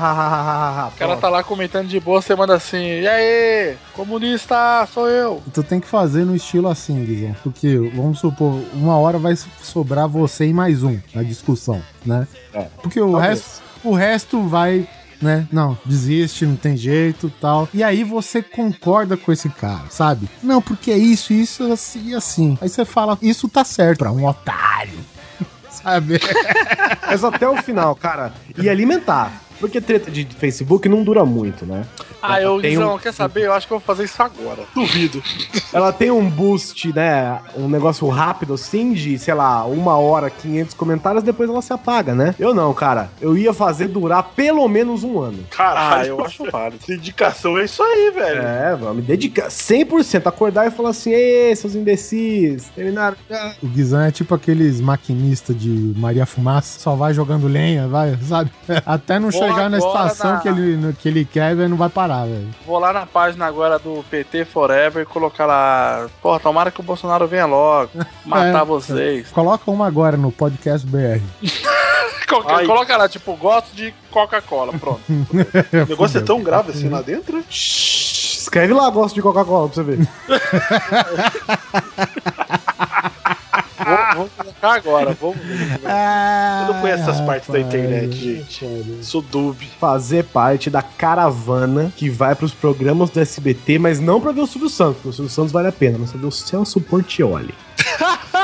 O cara tá lá comentando de boa, você manda assim, e aí, comunista, sou eu. Tu tem que fazer no estilo assim, Guizão. Porque, vamos supor, uma hora vai sobrar você e mais um na discussão, né? É, Porque o talvez. resto, o resto vai, né? Não, desiste, não tem jeito tal. E aí você concorda com esse cara, sabe? Não, porque é isso, isso, assim e assim. Aí você fala, isso tá certo pra um otário. Mas até o final, cara. E alimentar. Porque treta de Facebook não dura muito, né? Ah, eu, Tem Guizão, um- quer saber? Eu acho que eu vou fazer isso agora. Duvido. Ela tem um boost, né? Um negócio rápido assim, de, sei lá, uma hora, 500 comentários, depois ela se apaga, né? Eu não, cara. Eu ia fazer durar pelo menos um ano. Caralho, Ah, eu acho válido. Dedicação é isso aí, velho. É, vamos me dedicar 100%. Acordar e falar assim: ei, seus imbecis, terminaram. O Guizão é tipo aqueles maquinistas de Maria Fumaça, só vai jogando lenha, vai, sabe? Até não Vou chegar na estação na- que, ele, que ele quer, velho, não vai parar, velho. Vou lá na página agora do PT Forever e colocar lá. Porra, tomara que o Bolsonaro venha logo. Matar É. vocês. Coloca uma agora no podcast BR. Coca- Ai. Coloca lá, tipo, gosto de Coca-Cola. Pronto. O negócio é tão grave assim lá dentro? Escreve lá, gosto de Coca-Cola pra você ver. Vou, vou colocar agora. Vamos ver. Ah, Eu não conheço essas partes da internet, gente. Sou dub. Fazer parte da caravana que vai pros programas do SBT, mas não pra ver o Silvio Santos, porque o Silvio Santos vale a pena, mas pra ver o Celso Portioli.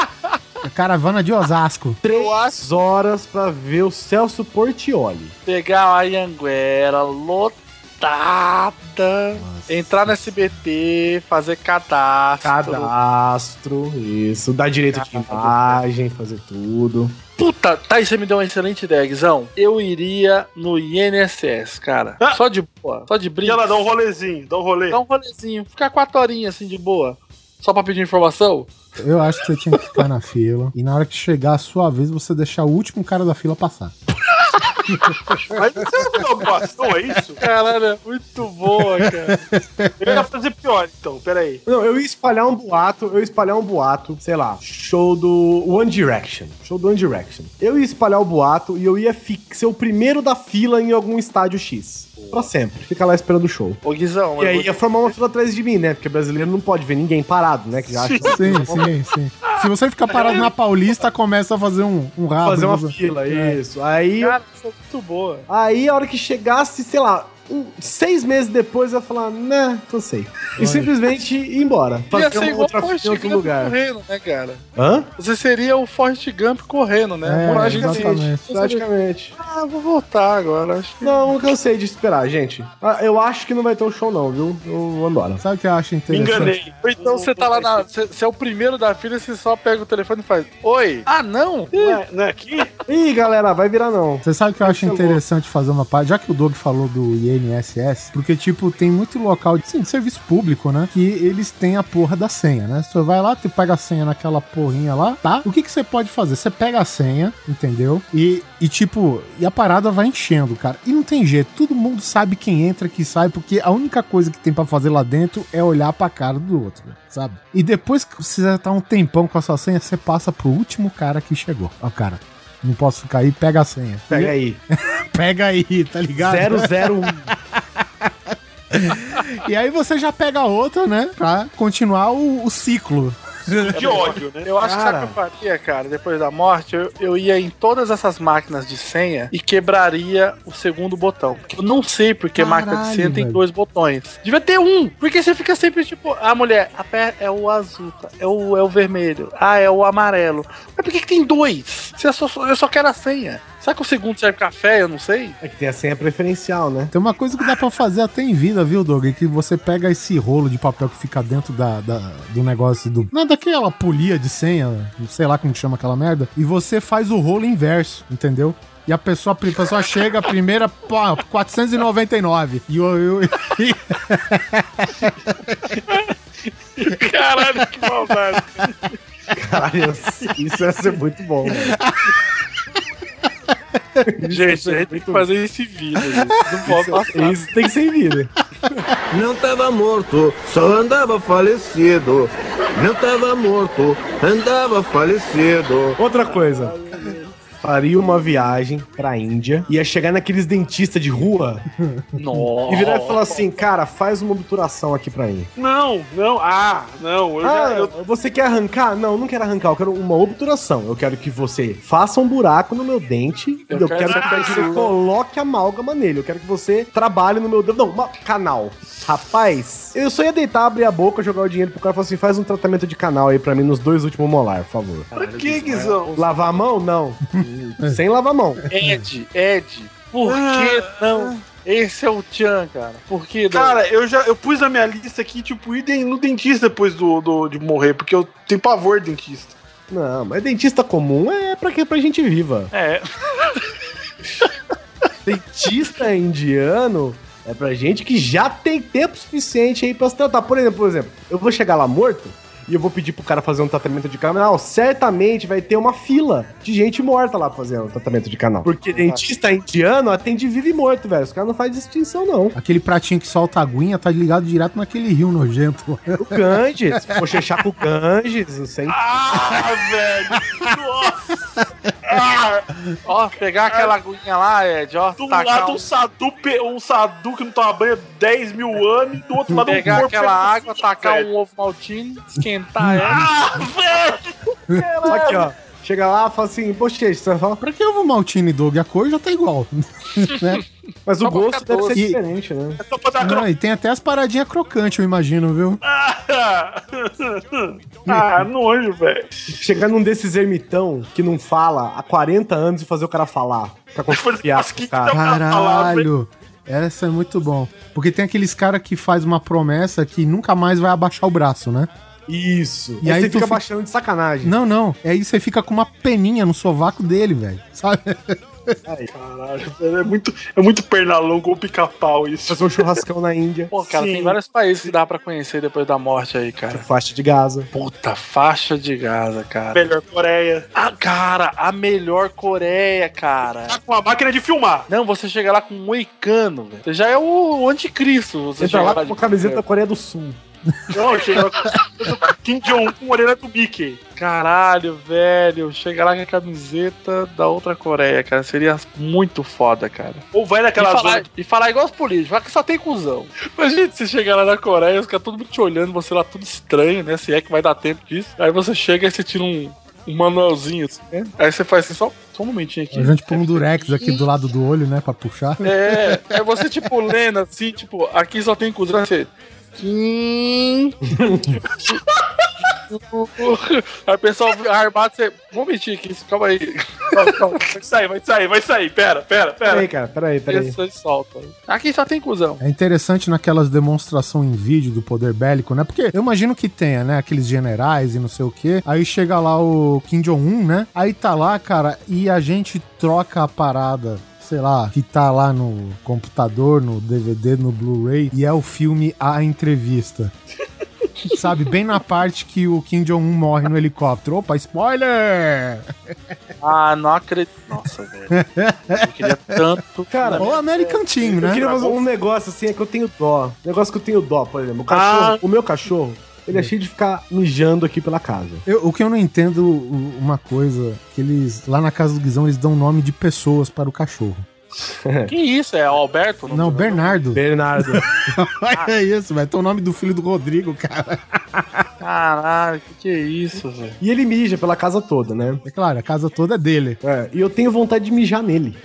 A caravana de Osasco. Três horas pra ver o Celso Portioli. Pegar a Anhanguera lotada, entrar no SBT, fazer cadastro. Cadastro, isso. Dar direito de imagem, fazer tudo. Puta, tá aí você me deu uma excelente ideia, Guizão. Eu iria no INSS, cara. Ah. Só de boa, só de E brinco. ela dá um rolezinho, dá um rolê. Dá um rolezinho, ficar quatro horinhas assim de boa. Só pra pedir informação? Eu acho que você tinha que ficar na fila. E na hora que chegar a sua vez, você deixar o último cara da fila passar. Mas você fazer uma doação, é isso? Caralho, é muito boa, cara. Eu ia fazer pior, então, peraí. Não, eu ia espalhar um boato, eu ia espalhar um boato, sei lá, show do One Direction. Show do One Direction. Eu ia espalhar o boato e eu ia ser o primeiro da fila em algum estádio X. Pra sempre. Ficar lá esperando o show. Ô, Guizão, E aí ia formar uma fila atrás de mim, né? Porque brasileiro não pode ver ninguém parado, né? Que já acha Sim, sim, sim. Se você ficar parado na Paulista, começa a fazer um, um rabo. fazer uma Você- fila, isso. Aí, cara, isso é muito boa. aí a hora que chegasse, sei lá, um- seis meses depois eu ia falar, né, cansei. E simplesmente ir embora. Ia Fazer igual outra o em outro Gump lugar. correndo, né, cara? Hã? Você seria o Forrest Gump correndo, né? É, Praticamente. exatamente. Praticamente. Ah, vou voltar agora. Acho que... Não, eu cansei de esperar, gente. Ah, Eu acho que não vai ter um show, não, viu? Eu vou embora. Sabe o que eu acho Me interessante? enganei. Ou então você tá lá na. Você é o primeiro da fila e você só pega o telefone e faz. Oi! Ah, não! Não é, não é aqui? Ih, galera, vai virar não. Você sabe que eu acho Cancelou. interessante fazer uma parte, já que o Doug falou do INSS, porque, tipo, tem muito local de, sim, de serviço público, né? Que eles têm a porra da senha, né? Você vai lá, tu pega a senha naquela porrinha lá, tá? O que que você pode fazer? Você pega a senha, entendeu? E, e tipo, e a parada vai enchendo, cara. E não tem jeito, todo mundo sabe quem entra, que sai, porque a única coisa que tem pra fazer lá dentro é olhar pra cara do outro, né? sabe? E depois que você já tá um tempão com a sua senha, você passa pro último cara que chegou. Ó, cara, não posso ficar aí, pega a senha. Pega aí. Pega aí, tá ligado? 001. E aí você já pega outra, né? Pra continuar o, o ciclo. De ódio, né? Eu acho que Cara. sabe o que eu faria, cara? Depois da morte, eu, eu ia em todas essas máquinas de senha e quebraria o segundo botão. Porque eu não sei porque máquina de Caralho, senha tem velho. dois botões. Devia ter um. Porque você fica sempre tipo, a mulher, a pé é o azul, tá? é o, é o vermelho, ah, é o amarelo. Mas por que, que tem dois? Se eu, só, eu só quero a senha. Será que o segundo serve café? Eu não sei. É que tem a senha preferencial, né? Tem uma coisa que dá pra fazer até em vida, viu, Doug? É que você pega esse rolo de papel que fica dentro da, da- do negócio do. Não, daquela polia de senha, sei lá como chama aquela merda, e você faz o rolo inverso, entendeu? E a pessoa, a pessoa chega, a primeira, pô, 499. E eu, eu, Caralho, que maldade. Caralho, isso ia ser muito bom. mano. Gente, a gente tem que fazer esse vídeo, gente. Não pode passar. Isso tem que ser vida. Não tava morto, só andava falecido. Não tava morto, andava falecido. Outra coisa. Faria uma viagem pra Índia, ia chegar naqueles dentistas de rua Nossa. e virar e falar assim, cara, faz uma obturação aqui pra mim. Não, não, ah, não. Eu Ah, já, eu, você quer arrancar? Não, não quero arrancar, eu quero uma obturação. Eu quero que você faça um buraco no meu dente e Eu eu quero quero que você coloque amálgama nele. Eu quero que você trabalhe no meu dedo. Não, uma- canal. Rapaz, eu só ia deitar, abrir a boca, jogar o dinheiro pro cara e falar assim: faz um tratamento de canal aí pra mim nos dois últimos molar, por favor. pra que, Guizão? Lavar a mão? Não. Sem lavar a mão. Ed, Ed, por que não? Esse é o Tchan, cara. Por que não? Cara, eu já eu pus na minha lista aqui, tipo, ir no dentista depois do, do- de morrer, porque eu tenho pavor de dentista. Não, mas dentista comum é pra que pra gente viva. É. Dentista indiano é pra gente que já tem tempo suficiente aí pra se tratar. Por exemplo, por exemplo, eu vou chegar lá morto e eu vou pedir pro cara fazer um tratamento de canal, certamente vai ter uma fila de gente morta lá fazendo tratamento de canal. Porque dentista indiano atende vivo e morto, velho. Os caras não fazem distinção, não. aquele pratinho que solta a aguinha tá ligado direto naquele rio nojento. O Ganges, bochechar com o Ganges, não sei. Ah, velho! Nossa! Ah, Ó, pegar aquela aguinha lá, Ed, ó. do tacar lado um- um sadu, pe- um sadu que não toma banho há 10 mil anos, e do outro lado um Pegar aquela água, feminino, tacar velho. um ovo maltino, esquentar ela. Ah, velho! Aqui, ó. Chega lá e fala assim, poxa, você fala, Pra que ovo maltine, Doug? A cor já tá igual. né? mas o Só gosto colocar deve ser doce. diferente, né? É só pra dar Não, e tem até as paradinhas crocantes, eu imagino, viu? Ah, nojo, velho. Chegar num desses ermitão que não fala há 40 anos e fazer o cara falar. Pra confiar pro cara. Caralho. Essa é muito bom. Porque tem aqueles caras que faz uma promessa que nunca mais vai abaixar o braço, né? Isso. E E aí aí você tu fica baixando de sacanagem. Não, não. É aí você fica com uma peninha no sovaco dele, velho. Sabe? Caralho, é muito, é muito pernalongo ou pica-pau isso. Fazer um churrascão na Índia. Pô, cara, Sim. tem vários países que dá pra conhecer depois da morte aí, cara. Faixa de Gaza. Puta, faixa de Gaza, cara. Melhor Coreia. Ah, cara, a melhor Coreia, cara. Tá com a máquina de filmar. Não, você chega lá com um moicano, velho. Você já é o anticristo. Você Entra chega lá com uma camiseta da Coreia do Sul. Não, chega com Kim Jong com orelha do Mickey. Caralho, velho. Chega lá com a camiseta da outra Coreia, cara. Seria muito foda, cara. Ou vai naquela e, falar, zona. e falar igual os políticos, vai que só tem cuzão. Imagina você chegar lá na Coreia, os caras todo mundo te olhando, você lá tudo estranho, né? Se é que vai dar tempo disso. Aí você chega e você tira um, um manualzinho assim, né? Aí você faz assim, só, só um momentinho aqui. A gente põe um durex aqui do lado do olho, né? Pra puxar. É, é você tipo lendo assim, tipo, aqui só tem cuzão, você. Kim. Aí o pessoal armado, você. Vamos mentir aqui, calma aí. Calma, calma. Vai sair, vai sair, vai sair. Pera, pera, pera. Peraí, cara, peraí, peraí. Solta. Aqui só tem cuzão. É interessante naquelas demonstrações em vídeo do poder bélico, né? Porque eu imagino que tenha, né? Aqueles generais e não sei o quê. Aí chega lá o Kim Jong-un, né? Aí tá lá, cara, e a gente troca a parada. Sei lá, que tá lá no computador, no DVD, no Blu-ray, e é o filme A Entrevista. Sabe, bem na parte que o Kim Jong-un morre no helicóptero. Opa, spoiler! Ah, não acredito. Nossa, velho. Eu queria tanto. Cara, Ou American Team, eu né? queria fazer um negócio assim, é que eu tenho dó. Negócio que eu tenho dó, por exemplo. O cachorro, Ah. o meu cachorro, ele é cheio de ficar mijando aqui pela casa. Eu- o que eu não entendo, uma coisa, que eles, lá na casa do Guizão, eles dão nome de pessoas para o cachorro. Que isso? É o Alberto? Não, Bernardo. Bernardo. é isso, vai ter o nome do filho do Rodrigo, cara. Caralho, que que é isso, velho? e ele mija pela casa toda, né? É claro, a casa toda é dele. É, e eu tenho vontade de mijar nele.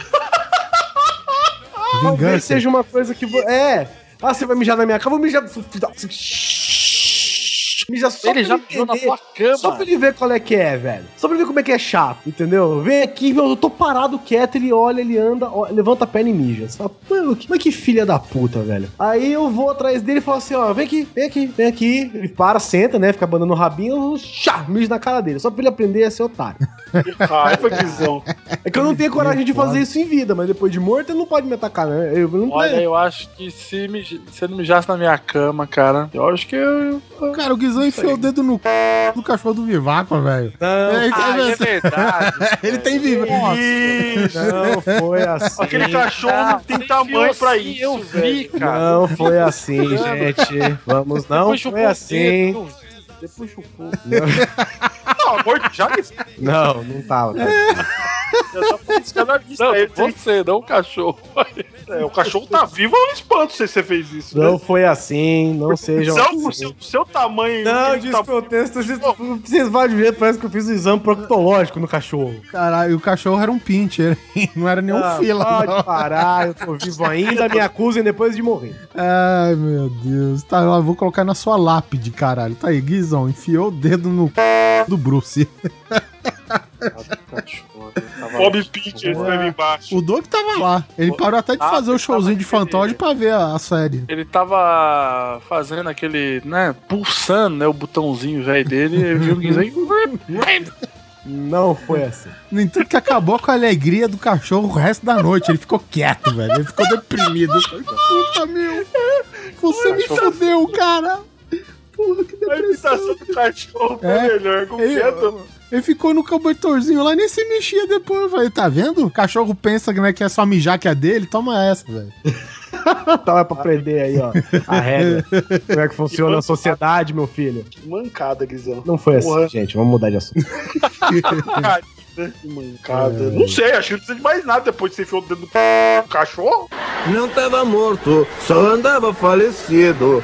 Talvez Vingança. seja uma coisa que. vo- É! Ah, você vai mijar na minha cama, eu vou mijar. Mija só Ele pra já ele na entender. tua cama. Só pra ele ver qual é que é, velho. Só pra ele ver como é que é chato, entendeu? Vem aqui, meu, eu tô parado quieto, ele olha, ele anda, ó, levanta a perna e mija. Você fala, "Pô, que- mas que filha da puta, velho. Aí eu vou atrás dele e falo assim, ó, vem aqui, vem aqui, vem aqui. Ele para, senta, né, fica abanando o rabinho, eu, chá, mijo na cara dele. Só pra ele aprender a ser otário. Raiva, Guizão. É que eu não tenho coragem de fazer isso em vida, mas depois de morto ele não pode me atacar, né? Eu não Olha, eu acho que se, mij- se ele mijasse na minha cama, cara, eu acho que eu. Cara, o Guizão enfiou o dedo no c... do cachorro do Vivaco, velho. Não, É, Ah, é- é verdade. ele tem vivo. Isso. não foi assim. Aquele cachorro não tem Você tamanho pra assim, isso. Eu vi, cara. Não foi assim, gente. Vamos, não Depois foi assim. dedo. Depois chupou. Não, amor, já que Não, não tava. cara. eu tô piscando a vista. Não, você, não o cachorro. é, o cachorro tá vivo, eu espanto se você fez isso. Não Né? foi assim, não sejam São o assim. seu, seu tamanho. Não, ele tá- desprotesto, vocês, vocês vão ver, parece que eu fiz um exame proctológico no cachorro. Caralho, o cachorro era um pincher, não era nenhum Ah, fila. Pode não. parar, eu tô vivo ainda, me acusem depois de morrer. Ai, meu Deus. Tá, eu vou colocar na sua lápide, caralho. Tá aí, Guizão, enfiou o dedo no c... do Bruce. Bob Pincher escreve embaixo. O Doug tava lá. Ele parou até de Ah, fazer o showzinho de fantoche pra ver a, a série. Ele tava fazendo aquele, né, pulsando, né, o botãozinho velho dele, e viu o Guizão e- Não foi assim. No entanto, que acabou com a alegria do cachorro o resto da noite. Ele ficou quieto, velho. Ele ficou deprimido. Puta, meu. Você me fudeu, cara. Porra, que A depressão. imitação do cachorro foi É. melhor. Com Ele, quieto. ele ficou no cobertorzinho lá e nem se mexia depois. Eu falei, tá vendo? O cachorro pensa né, que é só mijar que é dele. Toma essa, velho. Tava pra aprender aí, ó, a regra. Como é que funciona a sociedade, meu filho. Mancada, Guizão. Não foi assim, Porra. gente. Vamos mudar de assunto. né? Que mancada. Não sei, acho que não precisa de mais nada depois de você enfiou o dedo no cachorro. Não tava morto, só andava falecido.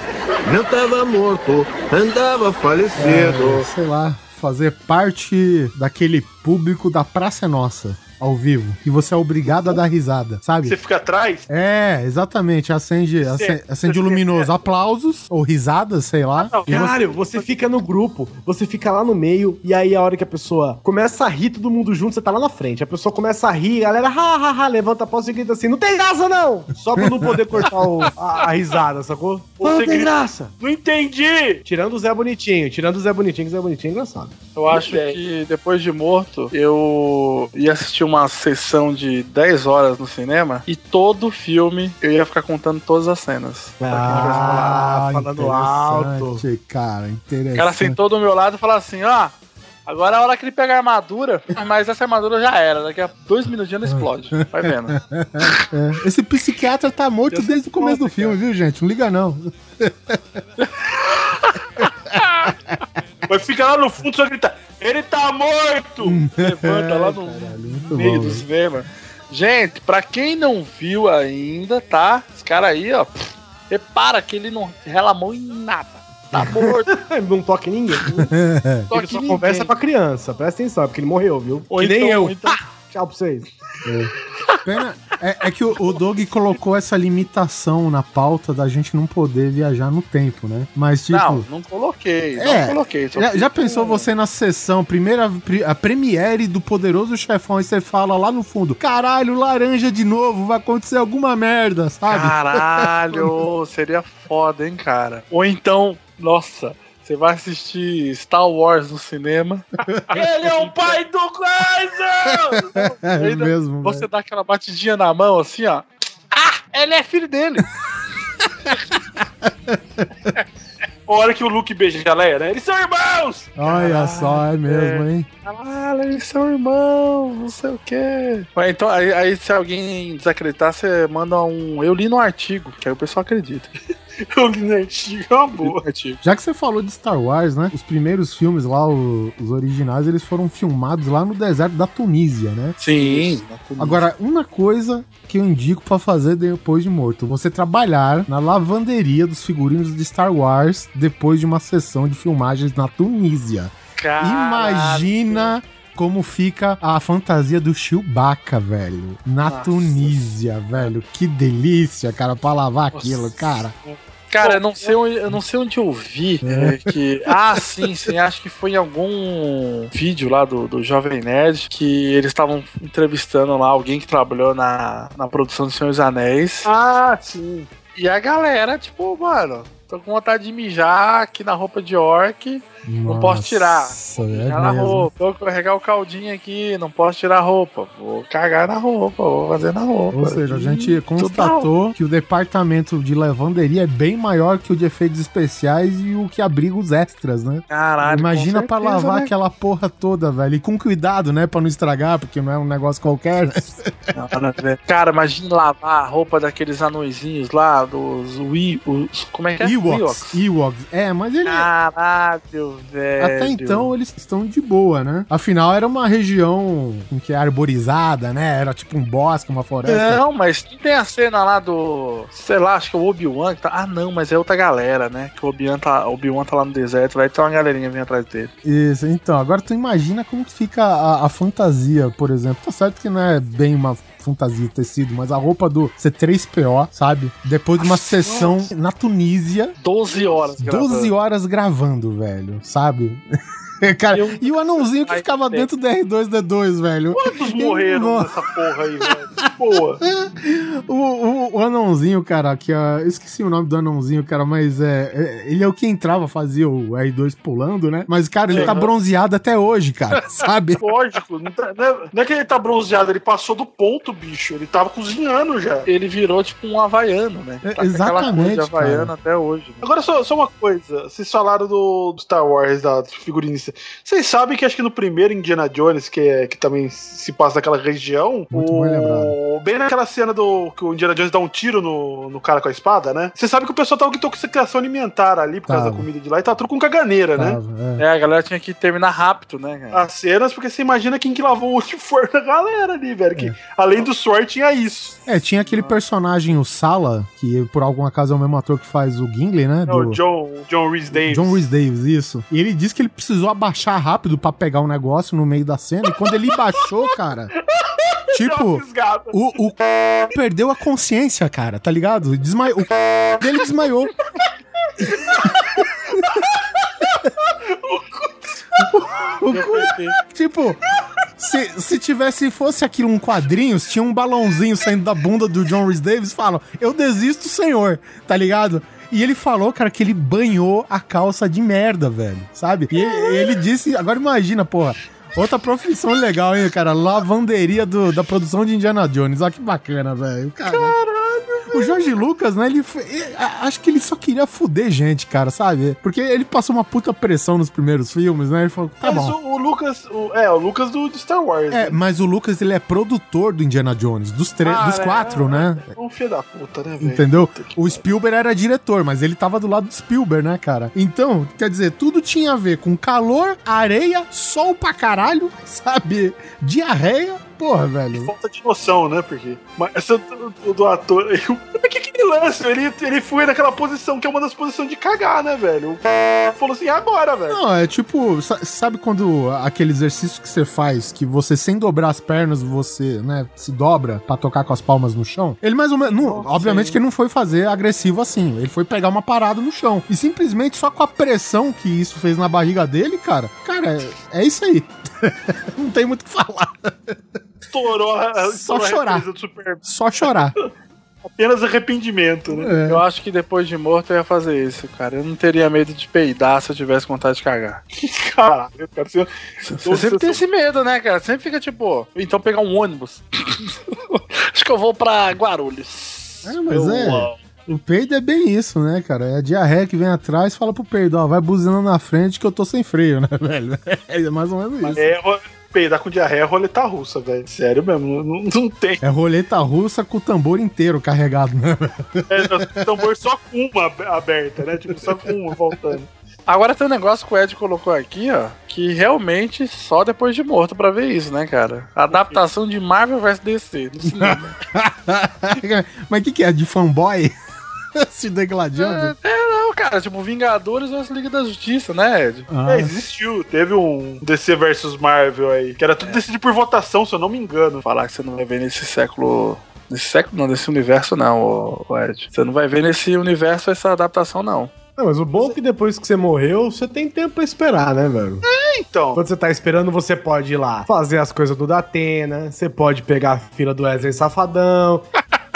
Não tava morto, andava falecido. É, sei lá, fazer parte daquele público da Praça é Nossa, ao vivo. E você é obrigado a dar risada, sabe? Você fica atrás. É, exatamente. Acende, acende, acende o luminoso. Aplausos ou risadas, sei lá. Você- Caralho, você fica no grupo, você fica lá no meio, e aí a hora que a pessoa começa a rir, todo mundo junto, você tá lá na frente. A pessoa começa a rir, a galera, ha, ha, ha, levanta a pausa e grita assim, não tem graça não! Só pra não poder cortar o- a, a risada, sacou? Não Você tem grita- graça! Não entendi! Tirando o Zé Bonitinho, tirando o Zé Bonitinho, que o Zé Bonitinho é engraçado. Eu acho que depois de morto, eu ia assistir uma sessão de 10 horas no cinema e todo filme eu ia ficar contando todas as cenas. Ah, falando alto. Cara, interessante. O cara sentou do meu lado e falou assim: ó. Agora é a hora que ele pega a armadura, mas essa armadura já era. Daqui a dois minutinhos ela explode. Vai vendo. É, Esse psiquiatra tá morto desde o começo do filme, viu, gente? Não liga não. Mas fica lá no fundo só grita: Ele tá morto! Levanta lá no Muito meio bom, do cinema. Gente, pra quem não viu ainda, tá? Esse cara aí, ó. pff, Repara que ele não rela a mão em nada. Tá morto. não toca em ninguém. Só ele só ninguém. conversa com a criança, presta atenção, é porque ele morreu, viu? Ou que nem então- eu. ou então- Ah, tchau pra vocês. Pena- é, é que o, o Doug colocou essa limitação na pauta da gente não poder viajar no tempo, né? Mas, tipo. Não, não coloquei. É, não coloquei. Já, já pensou você na sessão, primeira pri- a premiere do Poderoso Chefão, e você fala lá no fundo: caralho, laranja de novo, vai acontecer alguma merda, sabe? Caralho, seria foda, hein, cara. Ou então, nossa, você vai assistir Star Wars no cinema. Ele é o pai do coisa! É mesmo, Você dá aquela batidinha na mão assim, ó. Ah, ele é filho dele. A hora que o Luke beija a Leia, né? Eles são irmãos! Olha só, é mesmo, hein? Caralho, eles são irmãos, não sei o quê. Mas Então, aí, aí se alguém desacreditar, você manda um. Eu li no artigo, que aí o pessoal acredita. Eu li no artigo, é uma boa. Já que você falou de Star Wars, né? Os primeiros filmes lá, o- os originais, eles foram filmados lá no deserto da Tunísia, né? Sim. Agora, uma coisa que eu indico pra fazer depois de morto, você trabalhar na lavanderia dos figurinos de Star Wars depois de uma sessão de filmagens na Tunísia. Imagina como fica a fantasia do Chewbacca, velho. Na Nossa. Tunísia, velho. Que delícia, cara, pra lavar aquilo, cara. Cara, eu não sei onde, eu não sei onde eu vi é, que. Ah, sim, sim. Acho que foi em algum vídeo lá do, do Jovem Nerd que eles estavam entrevistando lá alguém que trabalhou na, na produção do Senhor dos Anéis. Ah, sim. E a galera, tipo, mano, tô com vontade de mijar aqui na roupa de orc. Não posso tirar. Nossa, Vou é na mesmo. roupa. Vou carregar o caldinho aqui, não posso tirar a roupa. Vou cagar na roupa, vou fazer na roupa. Ou seja, a gente constatou que o departamento de lavanderia é bem maior que o de efeitos especiais e o que abriga os extras, né? Caralho, Imagina certeza, lavar né? aquela porra toda, velho. E com cuidado, né? Pra não estragar, porque não é um negócio qualquer. né? Não. Cara, imagina lavar a roupa daqueles anõezinhos lá, dos Wii. Os, como é que é? Ewoks. Ewoks. É, mas ele. Caralho, velho. Até então eles estão de boa, né? Afinal, era uma região que é arborizada, né? Era tipo um bosque, uma floresta. Não, mas tem a cena lá do. Sei lá, acho que é o Obi-Wan que tá. Ah, não, mas é outra galera, né? Que o Obi-Wan tá, o Obi-Wan tá lá no deserto, vai ter uma galerinha vindo atrás dele. Isso, então, agora tu imagina como que fica a, a fantasia, por exemplo. Tá certo que não é bem uma fantasia tecido, mas a roupa do C3PO, sabe? Depois de uma sessão na Tunísia, 12 horas 12 horas gravando, velho, sabe? Cara, e o anãozinho que ficava dentro do R2D2, velho. Quantos morreram nessa porra aí, velho? Boa. O, o, o anãozinho, cara, que eu esqueci o nome do anãozinho, cara, mas é, é, ele é o que entrava, fazia o R2 pulando, né? Mas, cara, ele Sim. tá bronzeado até hoje, cara, sabe? Lógico, não, tá- não é- não é que ele tá bronzeado, ele passou do ponto, bicho. Ele tava cozinhando já. Ele virou tipo um havaiano, né? É, Tá aquela cor exatamente, de havaiano cara. até hoje. né? Agora, só, só uma coisa. Vocês falaram do, do Star Wars, da figurinista. Vocês sabem que acho que no primeiro Indiana Jones, que, é, que também se passa naquela região, Muito bem lembrado. o o, bem naquela cena do que o Indiana Jones dá um tiro no, no cara com a espada, né? Você sabe que o pessoal tava com intoxicação alimentar ali por causa Tava. da comida de lá e tava tudo com caganeira, né? Tava, é. É, a galera tinha que terminar rápido, né, cara? As cenas, porque você imagina quem que lavou o uniforme da galera ali, velho. Que além do suor tinha isso. É, tinha aquele personagem, o Sala, que por algum acaso é o mesmo ator que faz o Gimli, né? É o John, John Rhys Davis. John Rhys Davis, isso. E ele disse que ele precisou abaixar rápido pra pegar um negócio no meio da cena. E quando ele baixou, cara. Tipo, o, o perdeu a consciência, cara, tá ligado? Desmaiou. O dele desmaiou. O cu- tipo, se, se tivesse, fosse aquilo um quadrinho, se tinha um balãozinho saindo da bunda do John Rhys Davis, falam, eu desisto, senhor, tá ligado? E ele falou, cara, que ele banhou a calça de merda, velho, sabe? E ele, disse, agora imagina, porra, outra profissão legal, hein, cara, lavanderia do, da produção de Indiana Jones, olha que bacana, velho, Caralho. O Jorge Lucas, né, ele, ele- acho que ele só queria fuder gente, cara, sabe? Porque ele passou uma puta pressão nos primeiros filmes, né? Ele falou, tá Mas bom. o, o Lucas, o- é, o Lucas do, do Star Wars. É, né? mas o Lucas, ele é produtor do Indiana Jones, dos, tre- Ah, dos é, quatro, é, né? Um filho da puta, né, velho? Entendeu? O Spielberg era diretor, mas ele tava do lado do Spielberg, né, cara? Então, quer dizer, tudo tinha a ver com calor, areia, sol pra caralho, sabe? Diarreia, porra, velho. falta de noção, né? Porque. Mas essa do, do- ator. Eu, mas que que ele lance? Ele, ele foi naquela posição que é uma das posições de cagar, né, velho? O falou assim, agora, velho. Não, é tipo, sa- sabe quando aquele exercício que você faz, que você sem dobrar as pernas, você, né, se dobra pra tocar com as palmas no chão? Ele mais ou menos, não, obviamente que ele não foi fazer agressivo assim, ele foi pegar uma parada no chão. E simplesmente só com a pressão que isso fez na barriga dele, cara, cara, é, é isso aí. não tem muito o que falar. Estourou a, Só estourou a chorar. represa do Super. Só chorar. Apenas arrependimento, né? Eu acho que depois de morto eu ia fazer isso, cara. Eu não teria medo de peidar se eu tivesse vontade de cagar. Caralho, cara. Você, Você sempre tem esse medo, né, cara? Sempre fica tipo, então pegar um ônibus. acho que eu vou pra Guarulhos. É, mas é. O peido é bem isso, né, cara? É a diarreia que vem atrás e fala pro peido, ó, vai buzinando na frente que eu tô sem freio, né, velho? É mais ou menos isso. É, peidar com diarreia é roleta russa, velho. Sério mesmo, não, não tem. É roleta russa com o tambor inteiro carregado, né? É, tambor só com uma ab- aberta, né? Tipo, só com uma voltando. Agora tem um negócio que o Ed colocou aqui, ó, que realmente só depois de morto pra ver isso, né, cara? Adaptação de Marvel vs DC no cinema. Mas o que, que é? De fanboy? Se degladiando? é, não, cara, tipo Vingadores versus Liga da Justiça, né, Ed? Ah, É, existiu. Teve um DC versus Marvel aí, que era tudo decidido por votação, se eu não me engano. Falar que você não vai ver nesse século. Nesse século, não, nesse universo, não, ô- Ed. Você não vai ver nesse universo essa adaptação, não. Não, mas o bom é que depois que você morreu, você tem tempo pra esperar, né, velho? Então, Quando você tá esperando, você pode ir lá fazer as coisas do Datena, você pode pegar a fila do Wesley Safadão,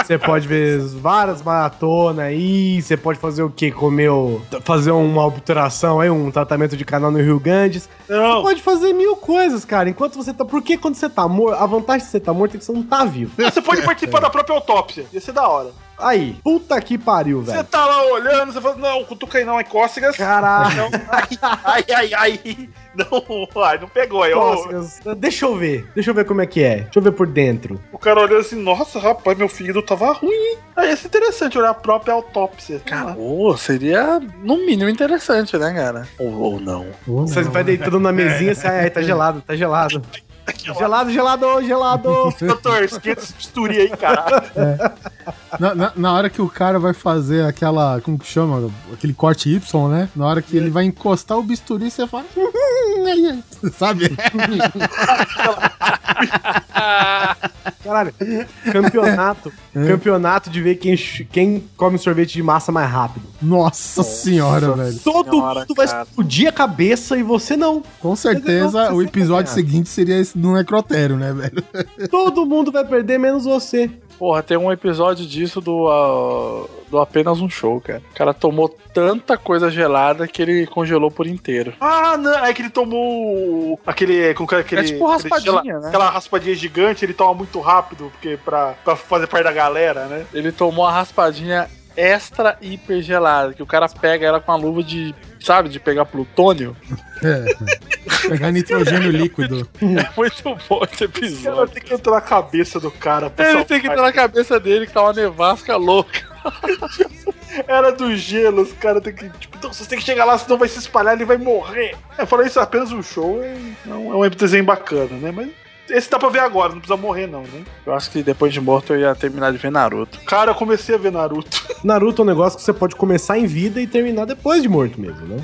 você pode ver várias maratonas aí, você pode fazer o quê? Comer o... fazer uma obturação aí, um tratamento de canal no Rio Ganges. Você não. pode fazer mil coisas, cara, enquanto você tá... Porque quando você tá morto, a vantagem de você tá morto é que você não tá vivo. Você pode participar da própria autópsia. Ia ser da hora. Aí, puta que pariu, Você velho. tá lá olhando, você fala, não, cutuca aí não, é cócegas. Caralho. Não, ai, ai, ai, ai. Não, ai, não pegou aí. ó. Cócegas. Deixa eu ver, deixa eu ver como é que é. Deixa eu ver por dentro. O cara olhando assim, nossa, rapaz, meu fígado tava ruim, hein? Aí ia ser interessante olhar a própria autópsia. Cara, ô, seria no mínimo interessante, né, cara? Ou, ou não. Você vai deitando na mesinha e sai, ai, tá gelado, tá gelado. Gelado, gelado, gelado. Doutor, esquenta esse bisturi aí, cara. Na, na- na hora que o cara vai fazer aquela. Como que chama? Aquele corte Y, né? Na hora que ele vai encostar o bisturi, você fala. Sabe? Caralho, campeonato. campeonato de ver quem, quem come sorvete de massa mais rápido. Nossa senhora, velho. Todo Senhora, mundo vai explodir a cabeça e você não. Com certeza o episódio seguinte seria esse do necrotério, né, velho? Todo mundo vai perder, menos você. Porra, tem um episódio disso do, ah, do apenas um show, cara. O cara tomou tanta coisa gelada que ele congelou por inteiro. Ah, não, é que ele tomou aquele. Com aquele É tipo aquele raspadinha, gela- né? Aquela raspadinha gigante, ele toma muito rápido, porque pra, pra fazer parte da galera, né? Ele tomou a raspadinha extra hiper gelada, que o cara pega ela com a luva de, sabe, de pegar plutônio. É. Pegar nitrogênio líquido. É muito bom esse Ela episódio. tem que entrar na cabeça do cara. Ele salvar tem que entrar na cabeça dele que tá uma nevasca louca. Era do gelo, os caras tem que. Tipo, então vocês têm que chegar lá, senão vai se espalhar, ele vai morrer. É, falando isso, apenas um show é, é um, é um desenho bacana, né? Mas esse dá pra ver agora, não precisa morrer, não, né? Eu acho que depois de morto eu ia terminar de ver Naruto. Cara, eu comecei a ver Naruto. Naruto é um negócio que você pode começar em vida e terminar depois de morto mesmo, né?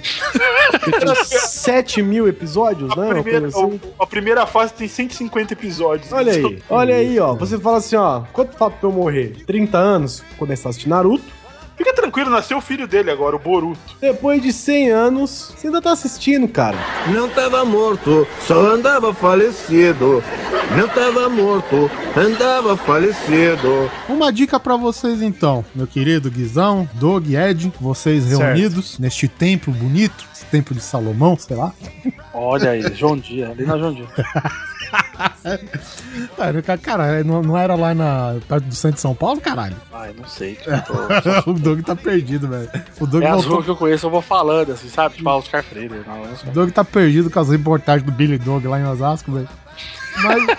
Tem 7 mil episódios, A, né? Primeira, assim. a primeira fase tem 150 episódios. Olha aí, olha aí, ó. Você fala assim, ó, quanto falta pra eu morrer? 30 anos, começar a assistir Naruto. Fica tranquilo, nasceu o filho dele agora, o Boruto. Depois de 100 anos, você ainda tá assistindo, cara. Não tava morto, só andava falecido. Não tava morto, andava falecido. Uma dica pra vocês então, meu querido Guizão, Doug, Ed, vocês Certo. reunidos neste templo bonito, esse templo de Salomão, sei lá. Olha aí, João Dia, ali na João Dia. Cara, cara, não, não era lá na, perto do centro de São Paulo, caralho? Ai, não sei. tô- o Doug tá perdido, velho. O Doug É as voltou. ruas que eu conheço, eu vou falando, assim, sabe? Tipo, ah, Oscar Freire. Não, não. O Doug tá perdido com as reportagens do Billy Dog lá em Osasco, velho. Mas,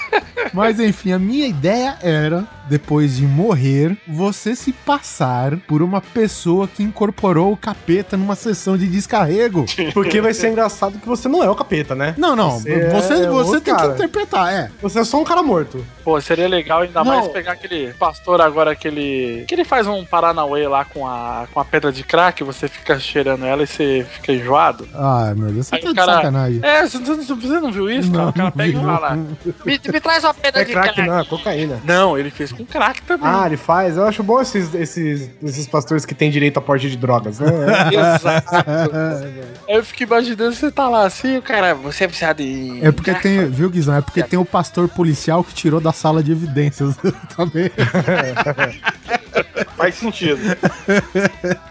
mas enfim, a minha ideia era, depois de morrer, você se passar por uma pessoa que incorporou o capeta numa sessão de descarrego. Porque vai ser engraçado que você não é o capeta, né? Não, não, Você você, é você, tem cara. que interpretar, é. Você é só um cara morto. Pô, seria legal ainda Não. mais pegar aquele pastor agora, aquele. Que ele faz um Paranauê lá com a, com a pedra de crack, você fica cheirando ela e você fica enjoado. Ai, meu Deus, você Aí tá o de cara. sacanagem. É, você, você- não viu isso? cara? Não, o cara pega e fala: me, me traz uma pedra É de crack, crack. não, é cocaína. Não, ele fez com crack também. Ah, ele faz. Eu acho bom esses, esses, esses pastores que têm direito a porte de drogas, né? Exato. Eu fico imaginando você tá lá assim, o cara, você é viciado em. É porque tem, viu, Guizão? É porque tem o pastor policial que tirou da sala de evidências também. Faz sentido.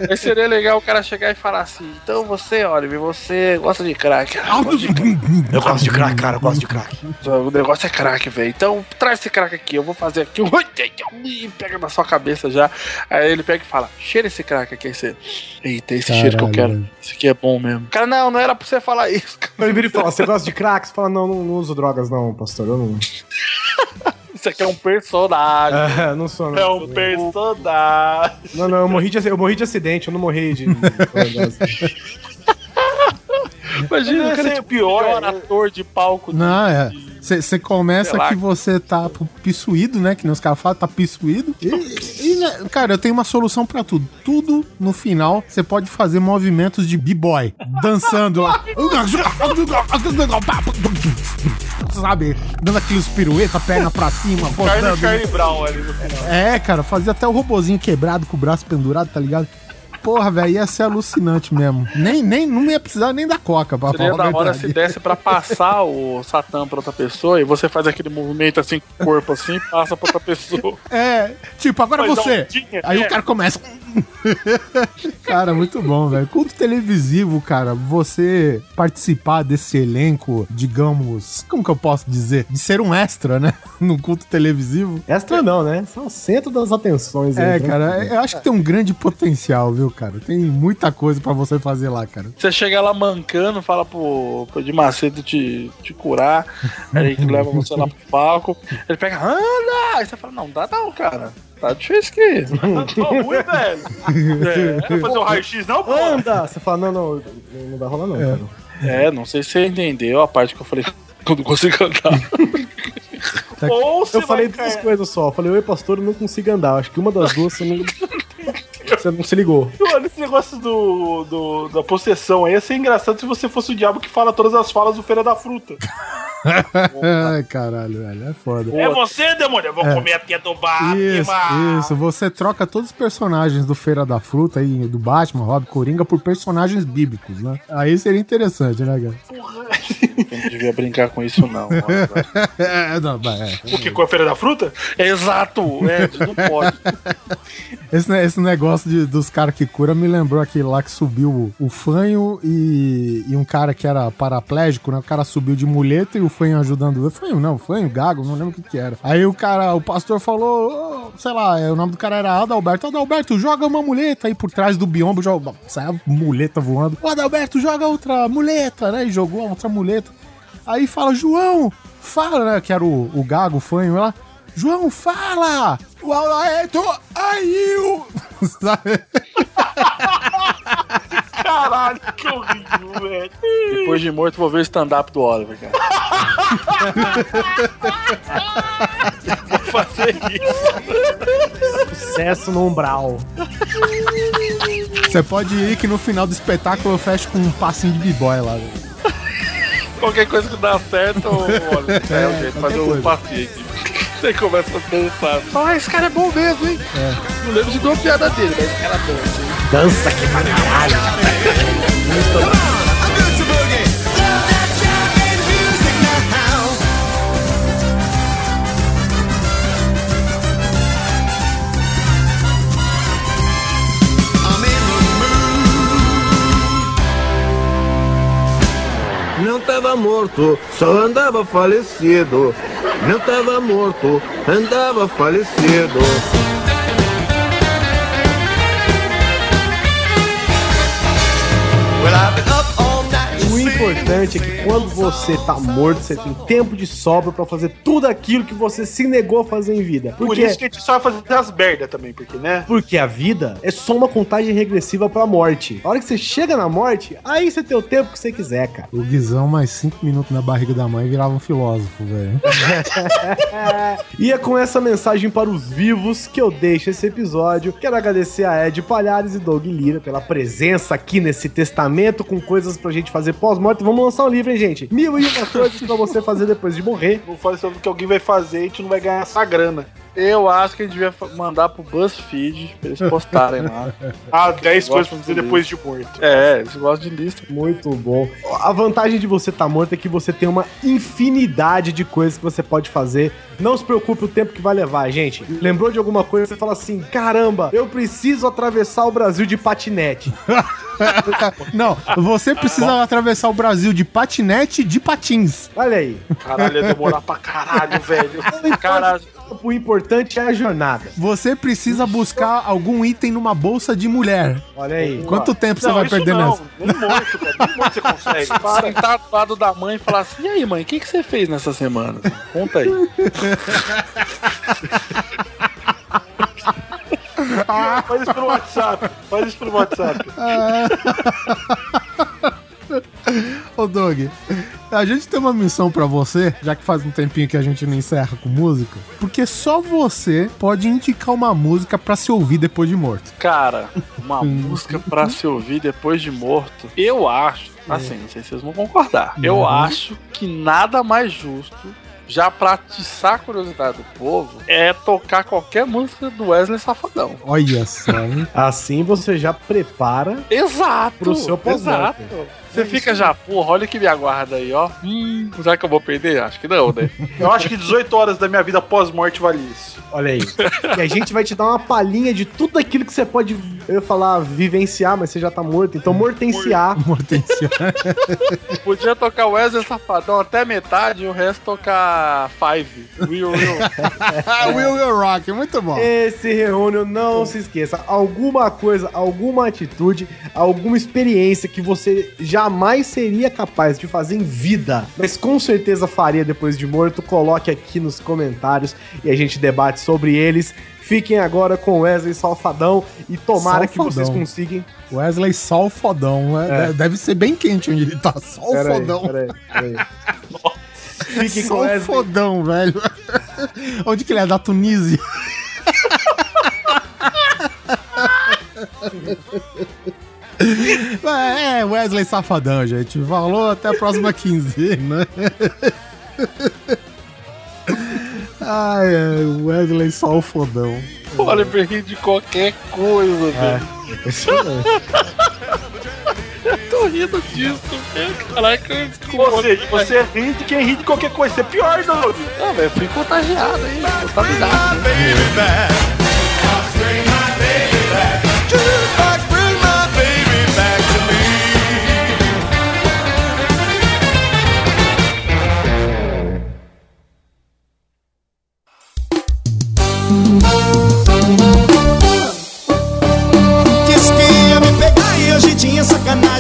Aí seria legal o cara chegar e falar assim: então você, Oliver, você gosta de crack. Eu gosto de crack, cara, eu gosto de crack. O negócio é crack, velho. Então traz esse crack aqui, eu vou fazer aqui. E pega na sua cabeça já. Aí ele pega e fala: cheira esse crack aqui. Aí você. Eita, esse cheiro que eu Caralho, quero. Esse aqui é bom mesmo. Cara, não, não era pra você falar isso. Ele vira e fala, você gosta de crack? Você fala, não, não, não uso drogas não, pastor, eu não... Isso aqui é um personagem. É, não sou, não. É um personagem. Não, não, eu morri de, eu morri de acidente, eu não morri de... Imagina, o cara é é tipo, pior, né? ator de palco. Não, é. Você começa que você tá pissuído, né? Que nem os caras falam, tá pissuído. E, e, né, cara, eu tenho uma solução pra tudo. Tudo no final, você pode fazer movimentos de b-boy, dançando lá. Sabe? Dando aqueles pirueta, perna pra cima, Carne rodando. Charlie Brown ali no final. É, cara, fazia até o robozinho quebrado com o braço pendurado, tá ligado? Porra, velho, ia ser alucinante mesmo. Nem, nem, não ia precisar nem da coca, pra Seria falar da hora se desse pra passar o Satã pra outra pessoa e você faz aquele movimento assim com o corpo assim e passa pra outra pessoa. É, tipo, agora Faz você. ondinha, Aí é. o cara começa. cara, muito bom, velho. Culto televisivo, cara, você participar desse elenco, digamos, como que eu posso dizer? De ser um extra, né? No culto televisivo. Extra não, né? São o centro das atenções. É, aí, cara, tranquilo. eu acho que tem um grande potencial, viu, cara? Tem muita coisa pra você fazer lá, cara. Você chega lá mancando, fala pro, pro de Macedo te, te curar, aí ele leva você lá pro palco, ele pega, anda! Aí você fala, não, dá não, cara. Tá difícil aqui. Tá ruim, velho. É, não vai fazer o raio-x, não, pô? Anda! Você fala, não, não, não vai rolar não, cara. É, não sei se você entendeu a parte que eu falei que eu não consigo andar. Ou você Eu falei duas coisas só. Eu falei, oi, pastor, eu não consigo andar. Acho que uma das duas você não, você não se ligou. Mano, esse negócio do, do- da possessão aí ia ser engraçado se você fosse o diabo que fala todas as falas do Feira da Fruta. Ai, caralho, velho, é foda. É você, demônio? Eu vou comer a tia do Batman. Isso, isso. Você troca todos os personagens do Feira da Fruta aí, do Batman, Rob Coringa, por personagens bíblicos, né? Aí seria interessante, né, cara? Eu não devia brincar com isso, não. É, não, mas é. O que, com a Feira da Fruta? Exato, é, não pode. Esse, esse negócio de- dos caras que cura me lembrou aquele lá que subiu o, o fanho e, e um cara que era paraplégico, né? O cara subiu de muleta e o fanho ajudando. Fanho não, fanho, gago, não lembro o que que era. Aí o cara, o pastor falou, "Ô, sei lá, é, o nome do cara era Adalberto. Adalberto, joga uma muleta aí por trás do biombo, joga, sai a muleta voando. O Adalberto joga outra muleta, né? E jogou outra muleta. Aí fala, João, fala, né? Que era o, o Gago, o fanho lá. João, fala! O Alaeto, aí o... Caralho, que horrível, velho. Depois de morto, vou ver o stand-up do Oliver, cara. vou fazer isso. Sucesso no umbral. Você pode ir que no final do espetáculo eu fecho com um passinho de b-boy lá. velho. Qualquer coisa que dá certo, o Oliver. É, o jeito, fazer um passinho aqui. Você começa a pensar. Ah, esse cara é bom mesmo, hein? Não lembro de uma piada dele, mas esse cara é bom, assim. Dança que pra caralho. Não tava morto, só andava falecido. Não tava morto, andava falecido. Importante é que quando você tá morto, você tem tempo de sobra pra fazer tudo aquilo que você se negou a fazer em vida. Por Porque, isso que a gente só vai fazer as merda também, porque, né? porque a vida é só uma contagem regressiva pra morte. A hora que você chega na morte, aí você tem o tempo que você quiser, cara. O Guizão, mais cinco minutos na barriga da mãe, virava um filósofo, velho. E é com essa mensagem para os vivos que eu deixo esse episódio. Quero agradecer a Ed Palhares e Doug Lira pela presença aqui nesse testamento com coisas pra gente fazer pós-morte. Vamos lançar um livro, hein, gente? Mil e uma coisas pra você fazer depois de morrer. Vou fazer sobre o que alguém vai fazer e gente não vai ganhar essa grana. Eu acho que a gente devia mandar pro BuzzFeed pra eles postarem lá. Ah, 10 Eu coisas pra fazer disso. depois de morto. É, eles gostam de lista. Muito bom. A vantagem de você estar morto é que você tem uma infinidade de coisas que você pode fazer. Não se preocupe o tempo que vai levar, gente. Lembrou de alguma coisa, você fala assim: caramba, eu preciso atravessar o Brasil de patinete. Não, você precisa atravessar o Brasil de patinete de patins. Olha aí. Caralho, ia demorar pra caralho, velho. Cara, O importante é a jornada. Você precisa buscar algum item numa bolsa de mulher. Olha aí. Quanto tempo você Não, vai isso perder não. nessa? Nem morto, cara. Nem morto você consegue. Para. sentar do lado da mãe e falar assim: e aí, mãe, o que, que você fez nessa semana? Conta aí. Faz isso pelo WhatsApp. Faz isso pelo WhatsApp. Ô, Doug, a gente tem uma missão pra você, já que faz um tempinho que a gente não encerra com música, porque só você pode indicar uma música pra se ouvir depois de morto. Cara, uma música pra se ouvir depois de morto. Eu acho, assim, não sei se vocês vão concordar. Eu Uhum. acho que nada mais justo, já pra atiçar a curiosidade do povo, é tocar qualquer música do Wesley Safadão. Olha só, hein? Assim você já prepara. Exato! Pro seu pós-morte. Exato. Você fica já, porra, olha o que me aguarda aí, ó. Hum, será que eu vou perder? Acho que não, né? Eu acho que 18 horas da minha vida pós-morte vale isso. Olha aí. e a gente vai te dar uma palhinha de tudo aquilo que você pode, eu ia falar, vivenciar, mas você já tá morto. Então, mortenciar. Mortenciar. Podia tocar Wesley Safadão até metade e o resto tocar Five. Will, will. Will Will Rock, muito bom. Esse reúne, não se esqueça, alguma coisa, alguma atitude, alguma experiência que você jamais seria capaz de fazer em vida, mas com certeza faria depois de morto, coloque aqui nos comentários e a gente debate sobre eles. Fiquem agora com Wesley Salfadão e tomara que Salfadão. vocês consigam. Wesley Sol Fodão. é. Deve ser bem quente onde ele tá. Sol Pera aí, Fodão. pera aí, pera aí. Fiquem com Wesley. Fodão, velho. Onde que ele é? Da Tunísia? É, Wesley Safadão, gente. Falou até a próxima quinzena. Ai, é, Wesley só o fodão. Olha, eu ri de qualquer coisa, velho. Eu tô rindo disso, velho. Caraca, desculpa. Você, você ri de quem ri de qualquer coisa. Você é pior, Doug. Não, velho, fui contagiado. Tá baby back. Bring my baby back.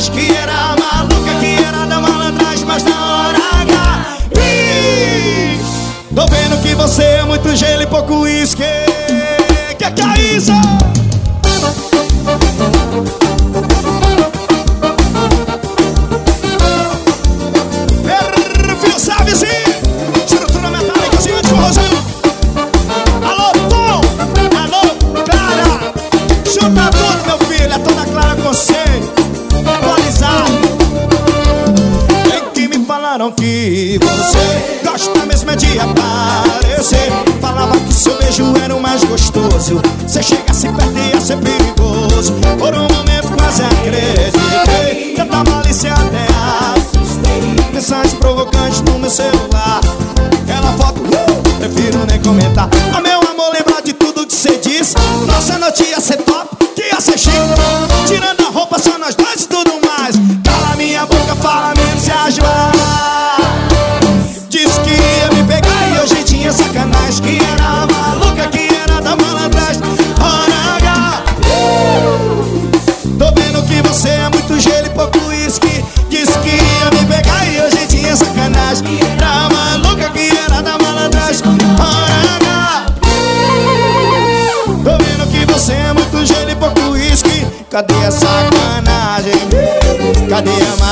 Que era maluca, que era da malandragem Mas na hora H. Ih, Tô vendo que você é muito gelo e pouco uísque. Que que é isso? Falaram que você gosta mesmo é de aparecer. Falava que seu beijo era o mais gostoso. Você chegasse perto ia ser perigoso. Por um momento quase acreditei. Tanta malícia até assustei. Mensagens provocantes no meu celular. Aquela foto, prefiro nem comentar. Ah, meu amor, lembrar de tudo que você disse. Nossa noite ia ser Cadê a sacanagem? Cadê a?